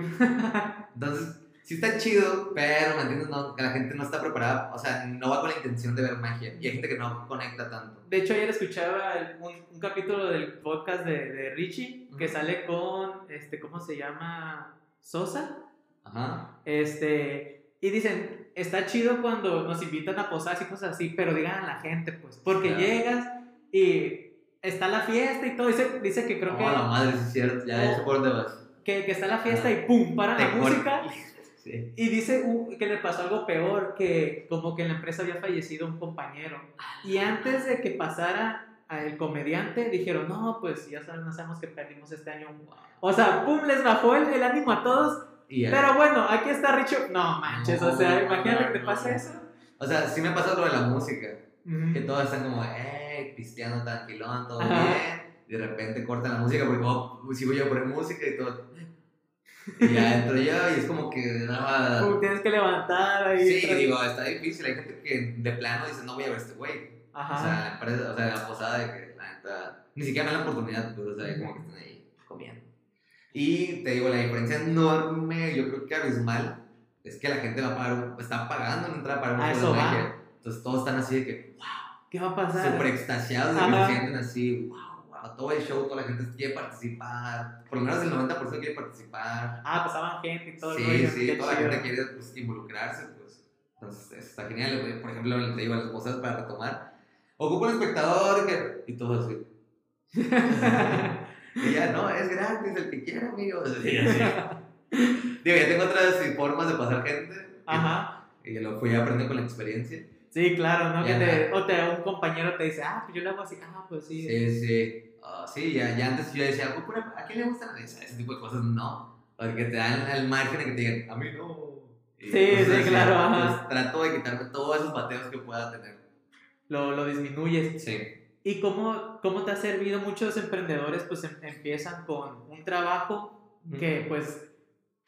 Entonces, sí está chido, pero, ¿me entiendes? No, que la gente no está preparada, o sea, no va con la intención de ver magia. Y hay gente que no conecta tanto. De hecho, ayer escuchaba el- un, un capítulo del podcast de, de Richie que sale con, este, ¿cómo se llama? Sosa. Ajá. Este, y dicen, está chido cuando nos invitan a posadas y cosas así, pero digan a la gente, pues, porque Claro. llegas y está la fiesta y todo. Dice, dice que creo no, que, la madre, sí es cierto, ya Oh. sé por dónde vas. que, que está la fiesta y pum, para la música. Sí. Y dice uh, que le pasó algo peor, que como que en la empresa había fallecido un compañero. Y antes de que pasara a el comediante, dijeron, no, pues ya saben, no sabemos que perdimos este año. O sea, pum, les bajó el, el ánimo a todos. Y. Pero bueno, aquí está Richo. No manches, o sea, No, imagínate que te no. pase eso. O sea, sí me pasa lo de la música, Ujú. que todos están como, eh, pisteando tranquilón, todo Ajá. bien. Y de repente cortan la música porque oh, sigo yo a poner música y todo. Y ya entro yo y es como que nada. Pum, tienes que levantar ahí. Sí, digo, está difícil. Hay gente que de plano dice, no voy a ver este güey. Ajá. O sea, la empresa, o sea, la posada de que la neta, ni siquiera me dan la oportunidad, pues, o sea, como que están ahí comiendo. Y te digo, la diferencia enorme, yo creo que abismal, es que la gente va a pagar, está pagando en entrar para un eso de magia. Entonces todos están así de que, ¿Qué va a pasar? súper extasiados de que se sienten así, wow, todo el show, toda la gente quiere participar, por lo menos el 90% quiere participar. Ah, pasaban gente y todo el Sí, rollo. sí, Qué toda la gente quiere pues, involucrarse, pues. Entonces, está genial. Por ejemplo, te digo a las cosas para retomar. Ocupa un espectador que... y todo así. Y ya, no, es gratis, el que quiera, amigo. Sí, así. Digo, ya tengo otras formas de pasar gente. Ajá. Y lo fui a aprender con la experiencia. Sí, claro, ¿no? Que te, o te, un compañero te dice, ah, pues yo lo hago así. Ah, pues sí. Sí, sí. Ah, sí, ya, ya antes yo decía, "Ocupa una- ¿a quién le gustan ese, ese tipo de cosas? No. Porque te dan el margen de que te digan, a mí no. Y Sí, cosas sí, claro, pues, trato de quitarme todos esos bateos que pueda tener. Lo, lo disminuyes. Sí. ¿Y cómo, cómo te ha servido? Muchos emprendedores pues em- empiezan con un trabajo que pues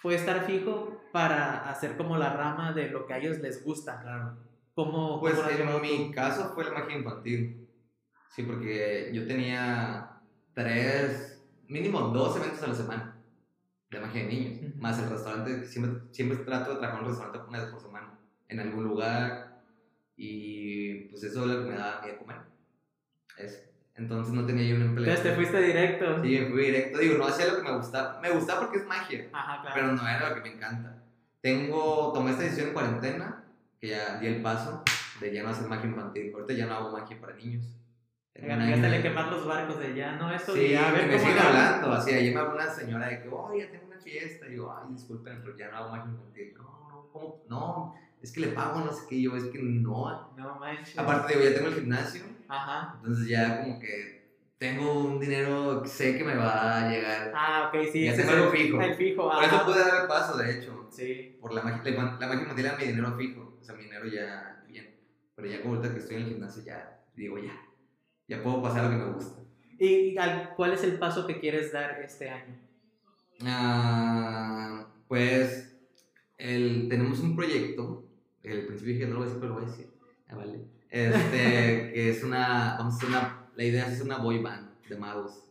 puede estar fijo para hacer como la rama de lo que a ellos les gusta. Claro. ¿Cómo, Pues cómo en mi tú? caso fue la magia infantil. Sí, porque yo tenía tres, mínimo dos eventos a la semana de magia de niños. Ujú. Más el restaurante, siempre, siempre trato de trabajar en un restaurante una vez por semana, en algún lugar. Y pues eso es lo que me daba a mí de comer. Eso. Entonces no tenía yo un empleo. Entonces te fuiste directo. Sí, me fui directo. Digo, no hacía lo que me gustaba. Me gustaba porque es magia. Ajá, claro. Pero no era lo que me encanta. Tengo, tomé esta decisión en cuarentena, que ya di el paso de ya no hacer magia infantil. Ahorita ya no hago magia para niños. Tengo un Ya año le de- quemar los barcos de ya, ¿no? Eso Sí, ya, a ver me siguen hablando. Así, ayer me habló una señora de que, oye, tengo una fiesta. Y yo, ay, disculpen, pero ya no hago magia infantil. No, no, ¿cómo? No, es que le pago, no sé qué. Yo, es que no. No manches. Aparte, digo, ya tengo el gimnasio. Ajá. Entonces ya como que tengo un dinero que sé que me va a llegar. Ah, ok, sí. Ya tengo algo fijo. El fijo, Por eso pude dar el paso, de hecho. Sí. por la magia, la, la magia infantil era mi dinero fijo, o sea, mi dinero ya bien. Pero ya como ahorita que estoy en el gimnasio, ya digo, ya, ya puedo pasar lo que me gusta. ¿Y al- cuál es el paso que quieres dar este año? Ah, pues, el, tenemos un proyecto, el principio dije, no lo voy a decir, pero lo voy a decir. Ah, vale. Este, que es una, vamos a hacer una, la idea es hacer una boy band de magos.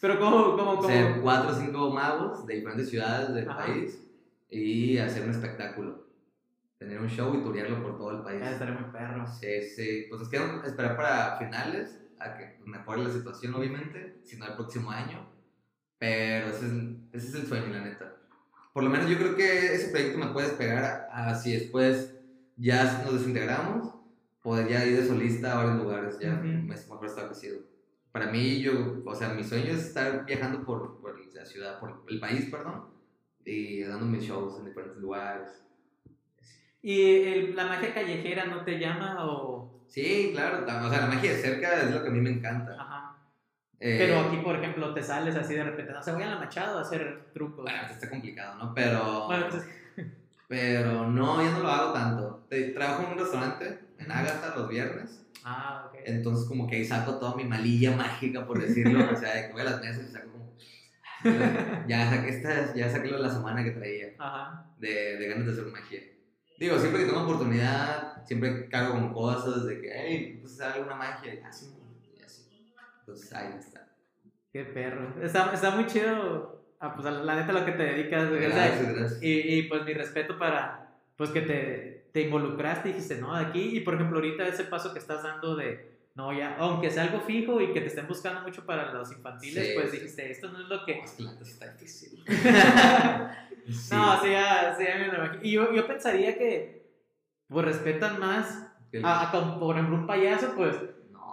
Pero ¿cómo, cómo, O cómo? sea, cuatro o cinco magos de diferentes ciudades del Ajá. país y hacer un espectáculo. Tener un show y turearlo por todo el país. Ya estaré muy perro. Sí, sí. Pues nos queda esperar para finales, a que mejore la situación, obviamente, si no el próximo año. Pero ese es, ese es el sueño, la neta. Por lo menos yo creo que ese proyecto me puede despegar a, a si después ya nos desintegramos, poder ya ir de solista a varios lugares, ya Ujú. me mejor establecido. Para mí, yo, o sea, mi sueño es estar viajando por, por la ciudad, por el país, perdón, y dando mis shows en diferentes lugares. ¿Y el- la magia callejera no te llama o...? Sí, claro, la- o sea, la magia de cerca es lo que a mí me encanta. Ajá. Eh, Pero aquí, por ejemplo, te sales así de repente, no sé, voy a la Machado a hacer trucos. Bueno, pues está complicado, ¿no? Pero. Bueno, pues, Pero no, yo no lo hago tanto. Trabajo en un restaurante en Agatha los viernes. ah, ok. Entonces, como que ahí saco toda mi malilla mágica, por decirlo. o sea, de que voy a las mesas y saco como. Ya saqué, esta, ya saqué lo de la semana que traía Ajá. de, de ganas de hacer magia. Digo, siempre que tengo oportunidad, siempre cargo con cosas de que, hey, pues alguna magia. Y así, y así. Entonces, ahí está. Qué perro. Está, está muy chido, ah, pues, la neta, lo que te dedicas. Gracias, gracias. y, y, pues mi respeto para, pues que te, te involucraste y dijiste, no, de aquí. Y por ejemplo, ahorita ese paso que estás dando de, no, ya, aunque sea algo fijo y que te estén buscando mucho para los infantiles, Sí, pues sí. dijiste, esto no es lo que... Está difícil. Sí. No, sí, ya, sí, ya me lo imagino. Y yo, yo pensaría que, pues respetan más a, a por ejemplo, un payaso, pues,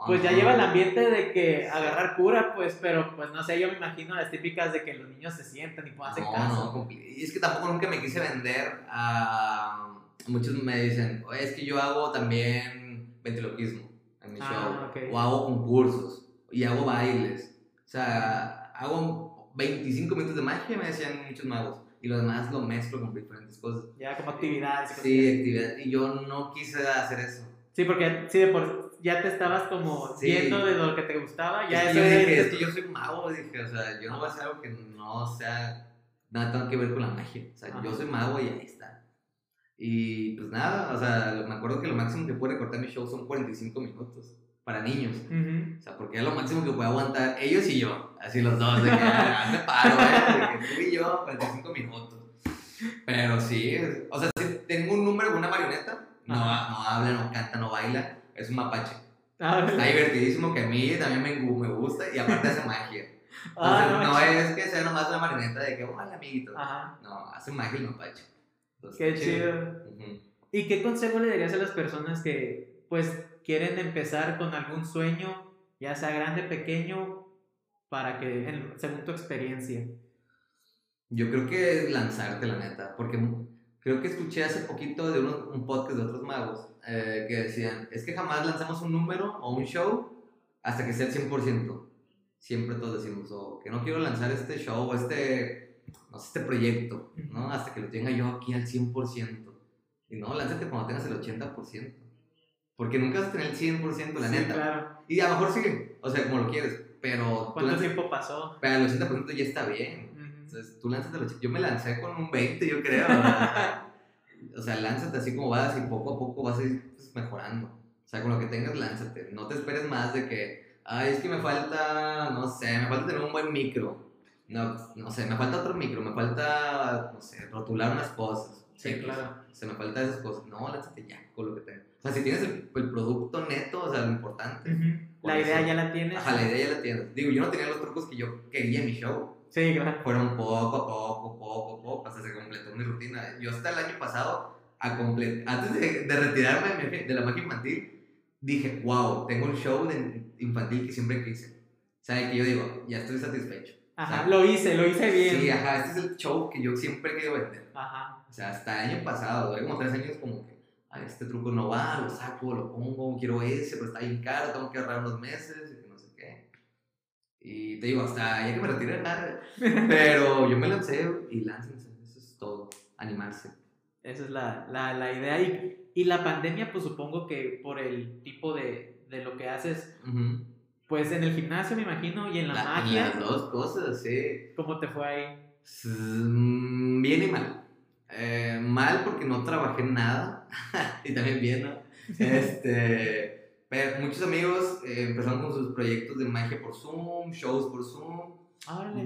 pues ya lleva el ambiente de que agarrar cura, pues, pero pues no sé, yo me imagino las típicas de que los niños se sientan y pues hacen No, caso. no, y es que tampoco nunca me quise vender a... Muchos me dicen, "Oye, es que yo hago también ventriloquismo en mi Ah, show. ok. O hago concursos. Y hago bailes. O sea, hago 25 minutos de magia, me decían muchos magos. Y lo demás lo mezclo con diferentes cosas. Ya como actividades. Sí, actividad. Y yo no quise hacer eso. Sí, porque sí, de por, ya te estabas como Sí. viendo de lo que te gustaba, ya eso yo dije, es que yo soy mago, dije, o sea, yo no voy a hacer algo que no sea, nada tenga que ver con la magia. O sea, yo Ajá. soy mago y ahí está. Y pues nada, o sea, me acuerdo que lo máximo que puede recortar mi show son 45 minutos para niños. Ujú. O sea, porque es lo máximo que puede aguantar ellos y yo. Así los dos, de que "Ah, hazme paro, ¿eh? De que tú y yo, 45 minutos. Pero sí, es- o sea, si tengo un número con una marioneta, no, no habla, no canta, no baila, es un mapache. Ah, Está divertidísimo, que a mí también me, me gusta y aparte hace magia. ah, Entonces, no, no es que sea nomás una marioneta de que, hola, amiguito. Ajá. No, hace magia el mapache. Qué chido. ¿Y qué consejo le darías a las personas que, pues, quieren empezar con algún sueño, ya sea grande, pequeño, para que, en- según tu experiencia? Yo creo que es lanzarte, la neta, porque creo que escuché hace poquito de un podcast de otros magos eh, que decían, es que jamás lanzamos un número o un show hasta que sea el 100%. Siempre todos decimos, o que no quiero lanzar este show o este, no sé, este proyecto, ¿no? Hasta que lo tenga yo aquí al 100%. Y no, lánzate cuando tengas el 80%. Porque nunca vas a tener el 100%, la Sí, neta. claro. Y a lo mejor sigue, o sea, como lo quieres, pero, ¿Cuánto tiempo pasó? pero el 80% ya está bien. Entonces, tú lánzate los Yo me lancé con un 20, yo creo. o sea, o sea, lánzate así como vas y poco a poco vas a ir pues, mejorando. O sea, con lo que tengas, lánzate. No te esperes más de que, ay, es que me falta, no sé, me falta tener un buen micro. No, no sé, me falta otro micro, me falta, no sé, rotular unas cosas. Sí, claro. O sea, me falta esas cosas. No, lánzate ya con lo que tengas. O sea, si tienes el, el producto neto, o sea, lo importante. Ujú. Por La idea eso. ya la tienes. Ajá, la idea ya la tienes. Digo, yo no tenía los trucos que yo quería en mi show Sí, claro. fueron poco a poco, poco a poco, hasta se completó mi rutina. Yo hasta el año pasado, a comple- antes de, de retirarme de, de la magia infantil, dije, wow, tengo un show de infantil que siempre quise. O sea, que yo digo, ya estoy satisfecho. Ajá, Ah. lo hice, lo hice bien. Sí, ajá, este es el show que yo siempre he querido vender. Ajá. O sea, hasta el año pasado, duré como tres años como que, ay, este truco no va, lo saco, lo pongo, quiero ese, pero está bien caro, tengo que ahorrar unos meses y que no sé qué. Y te digo, hasta ya que me retire, nada. Pero yo me lancé y láncense, eso es todo, animarse. Esa es la, la, la idea. Y, y la pandemia, pues supongo que por el tipo de, de lo que haces, Ujú. Pues en el gimnasio me imagino y en la, La- magia, Las dos cosas, sí. ¿cómo te fue ahí? Mm, Bien y mal. Eh, mal porque no trabajé nada. y también bien, ¿no? Este, pero muchos amigos eh, empezaron con sus proyectos de magia por Zoom, shows por Zoom.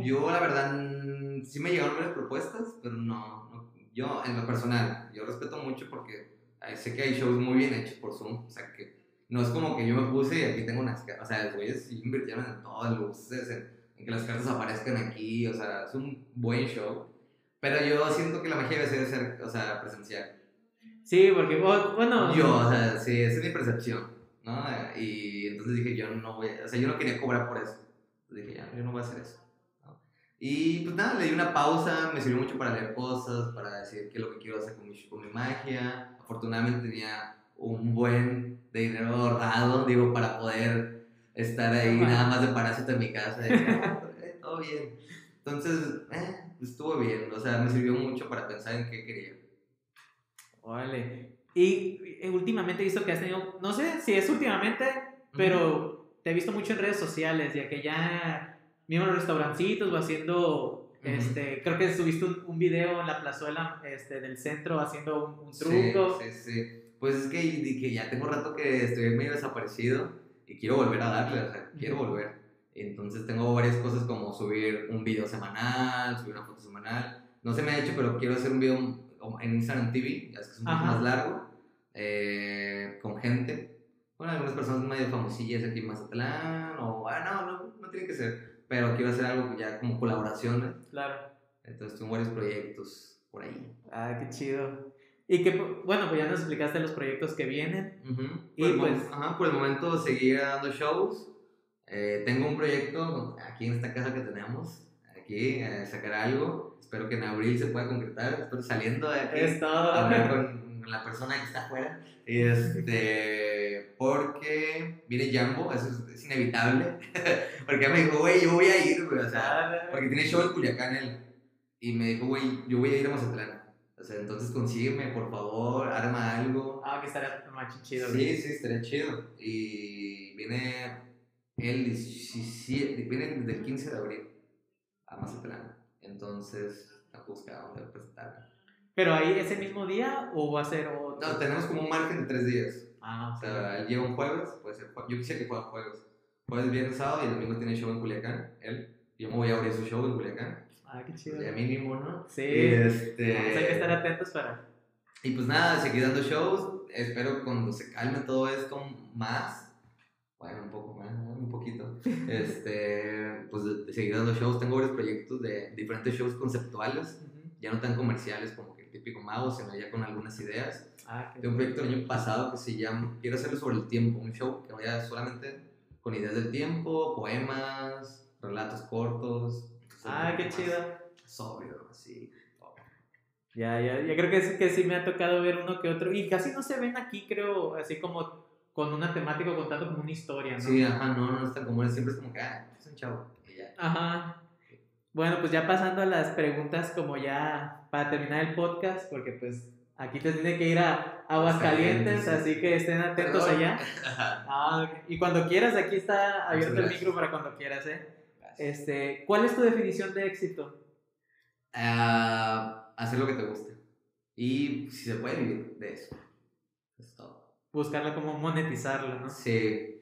Yo, la verdad, mm, sí me llegaron varias propuestas, pero no, no. Yo, en lo personal, yo respeto mucho porque eh, sé que hay shows muy bien hechos por Zoom. O sea, que no es como que yo me puse y aquí tengo unas. ca- O sea, los güeyes invirtieron en todo, en luces, en, en que las cartas aparezcan aquí. O sea, es un buen show. Pero yo siento que la magia debe ser, o sea, presencial. Sí, porque, bueno, Yo, o sea, sí, esa es mi percepción, ¿no? Y entonces dije, yo no voy, o sea, yo no quería cobrar por eso. Entonces dije, ya, yo no voy a hacer eso. ¿no? Y pues nada, le di una pausa, me sirvió mucho para leer cosas, para decir qué es lo que quiero hacer con mi, con mi magia. Afortunadamente tenía un buen de dinero ahorrado, digo, para poder estar ahí nada más de parásito en mi casa. y, eh, todo bien. Entonces, eh, estuvo bien, o sea, me sirvió mucho para pensar en qué quería. Órale. Y eh, últimamente he visto que has tenido, no sé si es últimamente, pero te he visto mucho en redes sociales, ya que ya mismo en los restaurancitos o haciendo, este, creo que subiste un, un video en la plazuela este, del centro haciendo un, un truco. Sí, sí, sí. Pues es que, que ya tengo rato que estoy medio desaparecido y quiero volver a darle, o sea, quiero volver. Entonces tengo varias cosas como subir un video semanal, subir una foto semanal. No se me ha hecho, pero quiero hacer un video en Instagram TV, ya es que es un poco más largo, eh, con gente. Bueno, algunas personas medio famosillas aquí en Mazatlán, o, ah, no, no, no tiene que ser. Pero quiero hacer algo ya como colaboraciones. Claro. Entonces tengo varios proyectos por ahí. Ah, qué chido. Y que, bueno, pues ya nos explicaste los proyectos que vienen. Ujú. Y Por, pues- ajá, por el momento seguir dando shows. Eh, tengo un proyecto aquí en esta casa que tenemos. Aquí, eh, sacar algo. Espero que en abril se pueda concretar. Espero saliendo de aquí. Es todo. Hablar con la persona que está afuera. Este, porque viene Jambo, eso es, es inevitable. porque me dijo, güey, yo voy a ir, güey. O sea, porque tiene show en Culiacán él. Y me dijo, güey, yo voy a ir a Mazatlán. O sea, entonces consígueme, por favor, arma algo. Ah, que estaría más chido. Sí, sí, estaría chido. Y viene el 17, viene del 15 de abril a Mazatlán. Entonces, a buscar dónde presentarme. ¿Pero ahí ese mismo día o va a ser otro? No, tenemos como un margen de tres días. Ah, O sea, él llega un jueves, puede ser. jue- Yo quisiera que fuera jueves. Jueves, viernes, sábado y el domingo tiene show en Culiacán. Él. Yo me voy a abrir su show en Culiacán. Ah, qué chido. Ya mínimo, ¿no? Sí. Y, este... Vamos, hay que estar atentos para. Y pues nada, seguir dando shows. Espero cuando se calme todo esto más. Bueno, un poco más, un poquito. Este, pues de, de seguir dando shows. Tengo varios proyectos de diferentes shows conceptuales. Ujú. Ya no tan comerciales como que el típico mago, sino ya con algunas ideas. Ah, qué Tengo un proyecto el año pasado que se llama Quiero hacerlo sobre el tiempo. Un show que vaya solamente con ideas del tiempo, poemas, relatos cortos. Ah, qué más chido. Sobrio, así. Ya, ya, ya creo que sí, que sí me ha tocado ver uno que otro. Y casi no se ven aquí, creo, así como con una temática contando como una historia, ¿no? Sí, ajá, no, no es tan común. Siempre es como que, ah, es un chavo. Y ya. Ajá. Bueno, pues ya pasando a las preguntas como ya para terminar el podcast, porque pues aquí te tiene que ir a Aguascalientes, sí. así que estén atentos Perdón. allá. Ah, y cuando quieras, aquí está abierto el micro para cuando quieras, ¿eh? Este, ¿Cuál es tu definición de éxito? Ah, hacer lo que te guste. Y si se puede vivir de eso. Es todo. Buscarla como monetizarla, ¿no? Sí.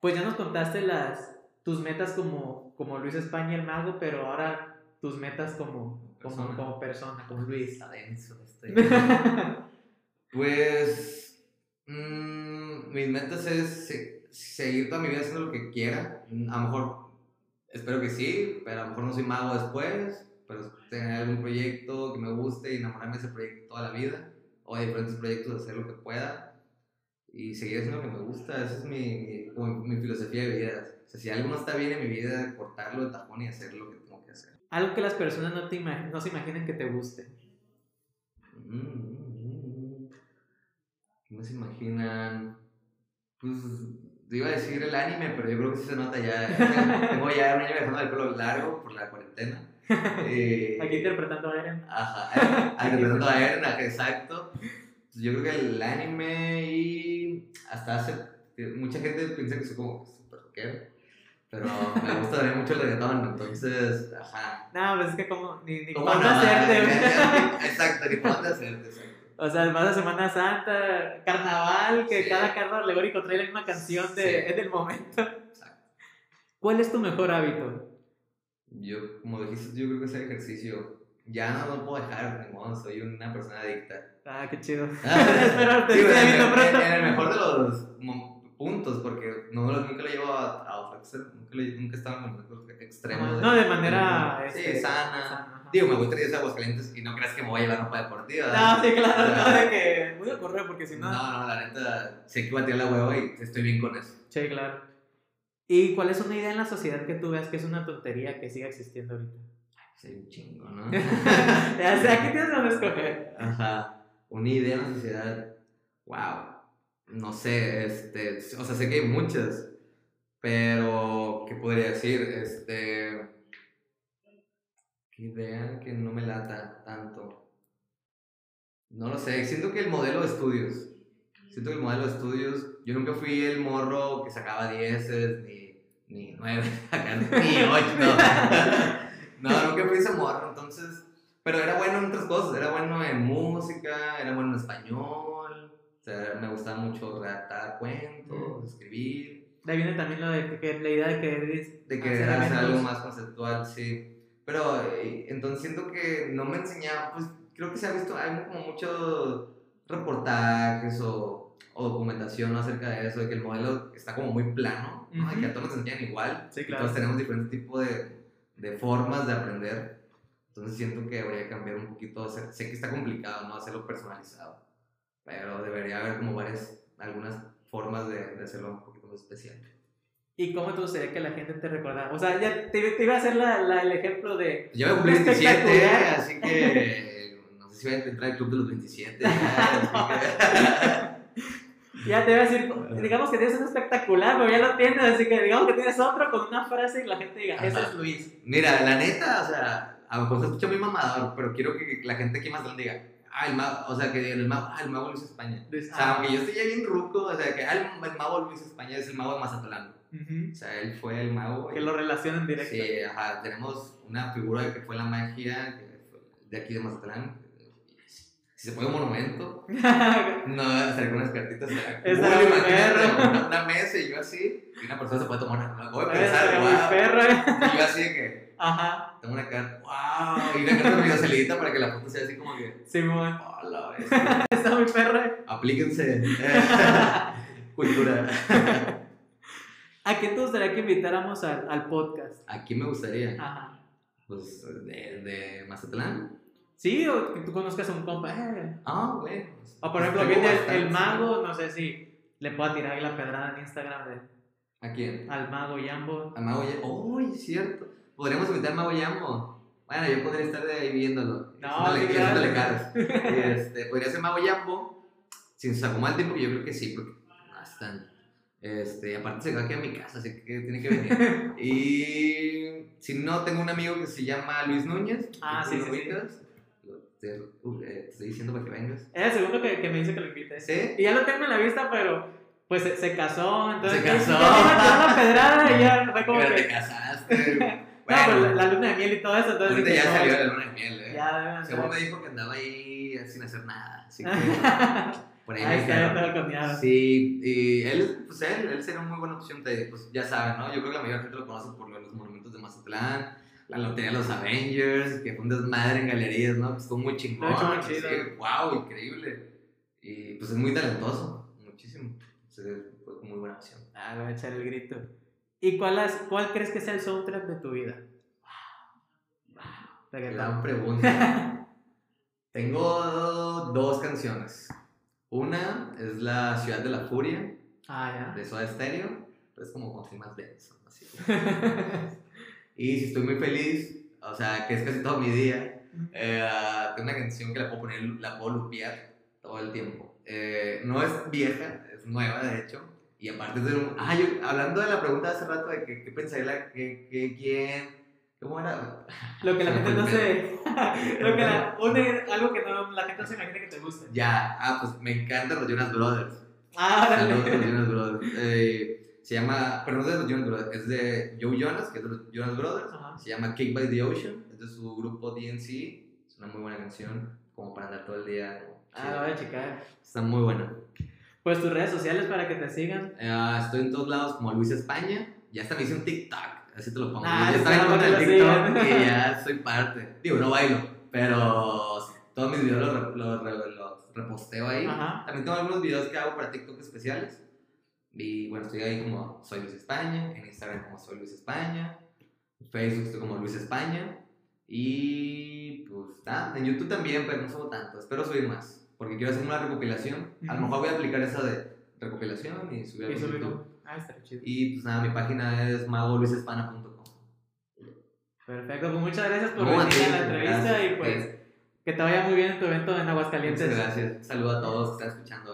Pues ya nos contaste las tus metas como, como Luis España el mago, pero ahora tus metas como, como, Persona. como persona, como Luis. Está denso esto. Pues. mm, mis metas es se- seguir toda mi vida haciendo lo que quiera. A lo mejor. Espero que sí, pero a lo mejor no soy mago después. Pero tener algún proyecto que me guste y enamorarme de ese proyecto toda la vida. O de diferentes proyectos, hacer lo que pueda. Y seguir haciendo lo que me gusta. Esa es mi, mi, como mi filosofía de vida. O sea, si algo no está bien en mi vida, cortarlo de tajón y hacer lo que tengo que hacer. Algo que las personas no, te no se imaginen que te guste. Mm, mm, mm. ¿Qué no se imaginan? Pues te iba a decir el anime, pero yo creo que sí se nota ya. Tengo ya un año dejando el pelo largo por la cuarentena. Eh, Aquí interpretando a Eren. Ajá, interpretando a Eren, exacto. Pues yo creo que el anime y hasta hace. Mucha gente piensa que soy como súper rockero, pero me gusta también mucho el reggaetón, entonces, ajá. No, pues es que como ni, ni ¿Cómo no? hacerte. Exacto, ni cuándo hacerte, exacto. O sea, más de Semana Santa, Carnaval, que Sí. cada carro alegórico trae la misma canción de, Sí. es del momento. Exacto. ¿Cuál es tu mejor hábito? Yo, como dijiste, yo creo que hacer ejercicio. Ya no lo puedo dejar, modo, soy una persona adicta. Ah, qué chido. Ah, Espero te Sí, bueno, en, pronto. en el mejor de los puntos, porque no, nunca lo llevo a, a nunca, lo- nunca estaba en el extremo. Ajá. No, de manera, Sí, este, sana. ajá. Digo, me gusta ir a Aguascalientes y no creas que me voy a llevar ropa deportiva. No, sí, claro, no, de que voy a correr porque si no, no. no, la neta, sé que voy a tirar la hueva y estoy bien con eso. Sí, claro. ¿Y cuál es una idea en la sociedad que tú veas que es una tontería que siga existiendo ahorita? Soy un chingo, ¿no? ya sé, aquí tienes donde escoger. Ajá. Una idea en la sociedad. Wow. No sé, este. O sea, sé que hay muchas. Pero, ¿qué podría decir? Este. ¿Qué idea que no me lata tanto? No lo sé. Siento que el modelo de estudios. Siento que el modelo de estudios. Yo nunca fui el morro que sacaba dieces, ni, ni nueve, acá, ni ocho, no. no, nunca fui ese morro, entonces. Pero era bueno en otras cosas, era bueno en música, era bueno en español, o sea, me gustaba mucho redactar cuentos, escribir, De ahí viene también lo de que la idea de que de que hacer hacer algo más conceptual, sí. Pero eh, entonces siento que no me enseñaba, pues creo que se ha visto, hay como muchos reportajes o, o documentación acerca de eso, de que el modelo está como muy plano, ¿no? Y que a todos nos enseñan igual. Sí, claro. Todos tenemos diferentes tipos de, de formas de aprender. Entonces siento que debería cambiar un poquito. hacer- sé que está complicado, ¿no? Hacerlo personalizado. Pero debería haber como varias, algunas formas de, de hacerlo un poquito más especial. ¿Y cómo te gustaría que la gente te recordara? O sea, ya te, te iba a hacer la, la- el ejemplo de. Yo me cumplí 27, Espectacular. así que no sé si voy a entrar al club de los 27. ya, te iba a decir, digamos que tienes un espectacular, pero ya lo tienes, así que digamos que tienes otro con una frase y la gente diga, ese Ajá. es Luis. Mira, la neta, o sea, a lo mejor se escucha muy mamador, pero quiero que la gente aquí más grande diga, ah, el mago, o sea, que el mago, ah, el mago Luis España. O sea, ah, aunque yo estoy ya bien ruco, o sea, que ah, el, el mago Luis España es el mago de Mazatlán. O sea, él fue el mago. Que y- lo relacionen directo. Sí, ajá, tenemos una figura que fue la magia de aquí de Mazatlán. si se puede un monumento, no, hacer unas cartitas. Muy perro. una, una mesa y yo así, y una persona se puede tomar una. Voy a pensar, muy wow. perro. Y yo así de que, Ajá, tengo una carta, wow, y una carta medio celita para que la foto sea así como que, Simón. oh, la bestia. Está muy perro. Aplíquense. Cultura. ¿A quién te gustaría que invitáramos al, al podcast? ¿A quién me gustaría? Ajá. Pues de, de Mazatlán. Sí, o que tú conozcas a un compa. eh. Ah, bueno. O por ejemplo, viene el, el mago, no sé si le pueda tirar la pedrada en Instagram de, ¿A quién? al mago Yambo. A Mago Yambo. ¡Uy, cierto! Podríamos invitar a Mago Yambo. Bueno, yo podría estar de ahí viéndolo. No, sí, claro. caras. Este, podría ser Mago Yambo. Si se acomoda el tiempo, yo creo que sí, porque bastante. Este, aparte se va aquí a mi casa, así que tiene que venir. y si no, tengo un amigo que se llama Luis Núñez. Ah, ¿Tú sí, sí, ubicas? Te, uh, eh, te estoy diciendo para que vengas. Es el segundo que, que me dice que lo invites. ¿Sí? Y ya lo tengo en la vista, pero pues se, se casó, entonces Se casó. ya le iba a tirar la pedrada y ya fue como Pero que... te casaste. No, pues Bueno, la, la luna de miel y todo eso, entonces ahorita ya salió la luna de miel, ¿eh? Ya Según me dijo que andaba ahí sin hacer nada. Así que por ahí me está, está coñado. Sí, y él, pues él, él sería una muy buena opción, de, pues ya saben, ¿no? Yo creo que la mayoría de gente lo conoce por los monumentos de Mazatlán, la lotería de los Avengers, que fue un desmadre en galerías, ¿no? Que estuvo muy chingón. Muy así, chido. wow, increíble. Y pues es muy talentoso, muchísimo. Entonces, fue muy buena opción. Ah, voy a echar el grito. ¿Y cuál, has- cuál crees que sea el soundtrack de tu vida? Reggaetón. Gran pregunta. Tengo dos canciones. Una es La Ciudad de la Furia, Ah, de Soda Stereo, pero es como con más denso. Así Y si estoy muy feliz, o sea, que es casi todo mi día, eh, tengo una canción que la puedo poner, la puedo lupear todo el tiempo. Eh, no es vieja, es nueva de hecho. Y aparte de un... Ah, yo, hablando de la pregunta de hace rato de que, qué pensaría. Que, que, quién... ¿Cómo era? Lo que la gente no se. lo que la, une- algo que no, la gente no se imagina que te guste. Ya, ah, pues me encantan los Jonas Brothers. Ah, Saludos a los dale. Jonas Brothers. Eh, se llama, pero no es de los Jonas Brothers, es de Joe Jonas, que es de los Jonas Brothers. Ajá. Se llama Cake by the Ocean, es de su grupo DNC. Es una muy buena canción, como para andar todo el día. Ah, la voy a checar. Está muy buena. Pues tus redes sociales para que te sigan. Eh, estoy en todos lados como Luis España. Ya hasta me hice un TikTok, así te lo pongo. Ah, ya estaba en contra del TikTok y ya soy parte. Digo, no bailo, pero todos mis videos los, re- los re- los reposteo ahí. Ajá. También tengo algunos videos que hago para TikTok especiales. Y bueno, estoy ahí como Soy Luis España, en Instagram como Soy Luis España, en Facebook estoy como Luis España. Y pues nada, en YouTube también, pero no subo tanto. Espero subir más, porque quiero hacer una recopilación. A lo mejor voy a aplicar esa de recopilación y subir a. YouTube. Ah, está chido. Y pues nada, mi página es magoluisespana.com. Perfecto, pues muchas gracias por venir a la entrevista gracias. y pues que te vaya muy bien en tu evento en Aguascalientes. Muchas gracias. Saludo a todos que están escuchando